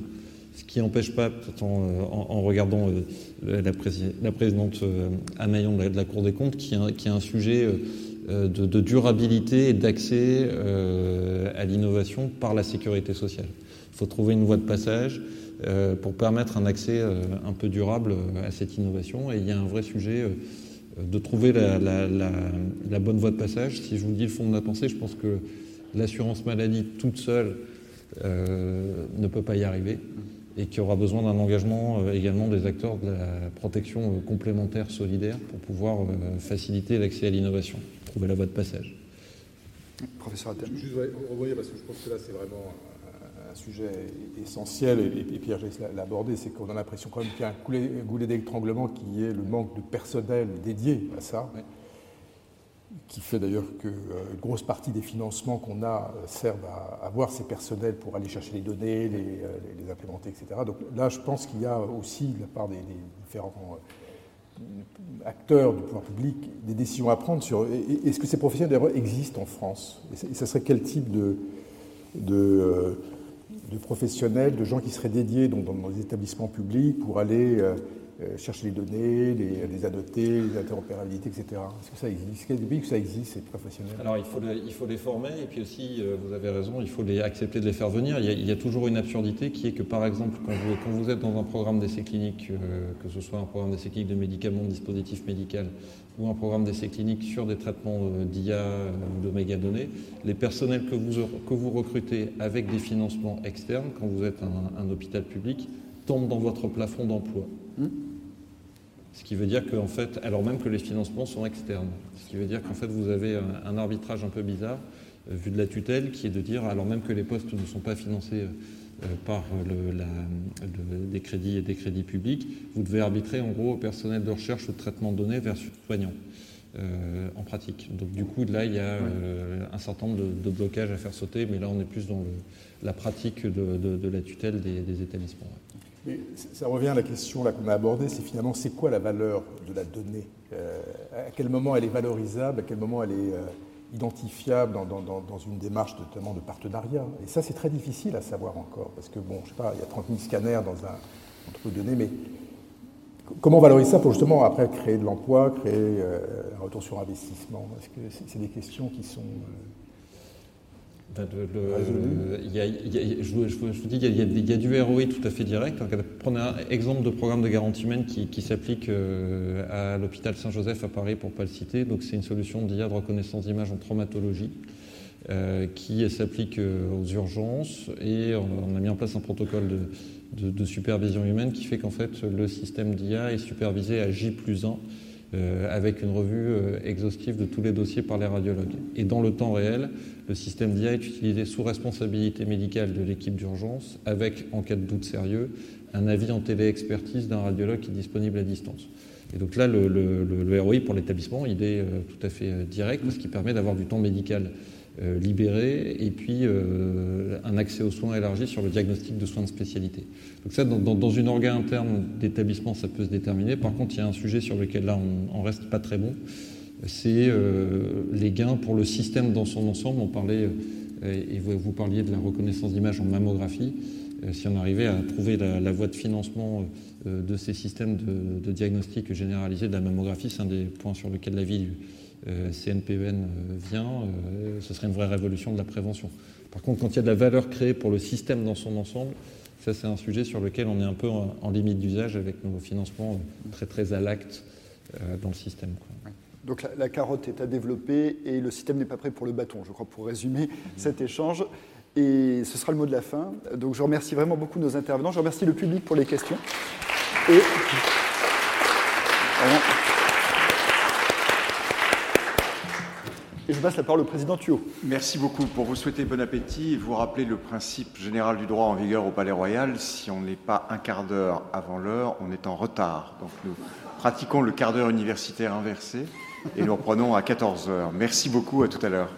Ce qui n'empêche pas, en, regardant la, présidente Amayon de la Cour des comptes, qui a, un sujet de durabilité et d'accès à l'innovation par la sécurité sociale. Il faut trouver une voie de passage euh, pour permettre un accès euh, un peu durable euh, à cette innovation. Et il y a un vrai sujet de trouver la, bonne voie de passage. Si je vous dis le fond de la pensée, je pense que l'assurance maladie toute seule ne peut pas y arriver et qu'il y aura besoin d'un engagement également des acteurs de la protection complémentaire solidaire pour pouvoir faciliter l'accès à l'innovation, trouver la voie de passage. Professeur Attal. Je, revenir parce que je pense que là c'est vraiment sujet essentiel, et, Pierre l'a abordé, c'est qu'on a l'impression quand même qu'il y a un goulet d'étranglement qui est le manque de personnel dédié à ça, qui fait d'ailleurs que euh, grosse partie des financements qu'on a euh, servent à avoir ces personnels pour aller chercher les données, les, euh, implémenter, etc. Donc là, je pense qu'il y a aussi, de la part des, différents acteurs du pouvoir public, des décisions à prendre sur est-ce que ces professionnels existent en France? Et, ça serait quel type de, de de professionnels, de gens qui seraient dédiés dans, les établissements publics pour aller euh, euh, chercher les données, les, annoter, les interopérabilités, etc. Est-ce que ça existe? Des pays que ça existe, ces professionnels? Alors il faut, les, former et puis aussi, euh, vous avez raison, il faut les accepter de les faire venir. Il y a, toujours une absurdité qui est que par exemple, quand vous, quand vous êtes dans un programme d'essai clinique, que ce soit un programme d'essai clinique de médicaments, de dispositifs médicaux, ou un programme d'essai clinique sur des traitements d'IA ou de mégadonnées, les personnels que vous, que vous recrutez avec des financements externes, quand vous êtes un, hôpital public, tombent dans votre plafond d'emploi. Hmm. Ce qui veut dire qu'en fait, alors même que les financements sont externes, ce qui veut dire qu'en fait vous avez un, arbitrage un peu bizarre euh, vu de la tutelle qui est de dire, alors même que les postes ne sont pas financés euh, euh, par des crédits et des crédits publics, vous devez arbitrer en gros au personnel de recherche ou de traitement de données versus soignants. en pratique. Donc du coup, là, il y a un certain nombre de, blocages à faire sauter, mais là, on est plus dans la pratique de, la tutelle des, établissements. Mais ça revient à la question qu'on a abordée, c'est finalement c'est quoi la valeur de la donnée euh, À quel moment elle est valorisable À quel moment elle est identifiable dans, une démarche notamment de partenariat. Et ça, c'est très difficile à savoir encore, parce que, bon, je sais pas, il y a 30 000 scanners dans un entre données, mais comment valoriser ça pour justement après créer de l'emploi, créer un retour sur investissement? Est-ce que c'est des questions qui sont je, vous, dis, il y, a, du ROI tout à fait direct. Prenez un exemple de programme de garantie humaine qui, s'applique euh, à l'hôpital Saint-Joseph à Paris, pour ne pas le citer. Donc, c'est une solution d'IA de reconnaissance d'image en traumatologie euh, qui s'applique euh, aux urgences et on, a mis en place un protocole de, de supervision humaine qui fait qu'en fait, le système d'IA est supervisé à J plus 1 euh, avec une revue euh, exhaustive de tous les dossiers par les radiologues. Et dans le temps réel, le système d'IA est utilisé sous responsabilité médicale de l'équipe d'urgence, avec, en cas de doute sérieux, un avis en téléexpertise d'un radiologue qui est disponible à distance. Et donc là, le, ROI pour l'établissement, il est euh, tout à fait direct, ce qui permet d'avoir du temps médical euh, libéré et puis euh, un accès aux soins élargi sur le diagnostic de soins de spécialité. Donc ça, dans, une organe interne d'établissement, ça peut se déterminer. Par contre, il y a un sujet sur lequel là, on, ne reste pas très bon. C'est euh, les gains pour le système dans son ensemble. On parlait, et vous, parliez de la reconnaissance d'image en mammographie. si on arrivait à trouver la, voie de financement de ces systèmes de, de, diagnostic généralisé de la mammographie, c'est un des points sur lesquels la euh, CNPEN euh, vient, euh, ce serait une vraie révolution de la prévention. Par contre, quand il y a de la valeur créée pour le système dans son ensemble, ça c'est un sujet sur lequel on est un peu en, limite d'usage avec nos financements très très à l'acte dans le système. Donc la, carotte est à développer et le système n'est pas prêt pour le bâton, je crois, pour résumer mm-hmm. cet échange. Et ce sera le mot de la fin. Donc je remercie vraiment beaucoup nos intervenants. Je remercie le public pour les questions. Et... Et je passe la parole au président Thuot. Merci beaucoup. Pour vous souhaiter bon appétit et vous rappeler le principe général du droit en vigueur au Palais Royal, si on n'est pas un quart d'heure avant l'heure, on est en retard. Donc nous pratiquons le quart d'heure universitaire inversé et nous reprenons à 14 heures. Merci beaucoup, à tout à l'heure.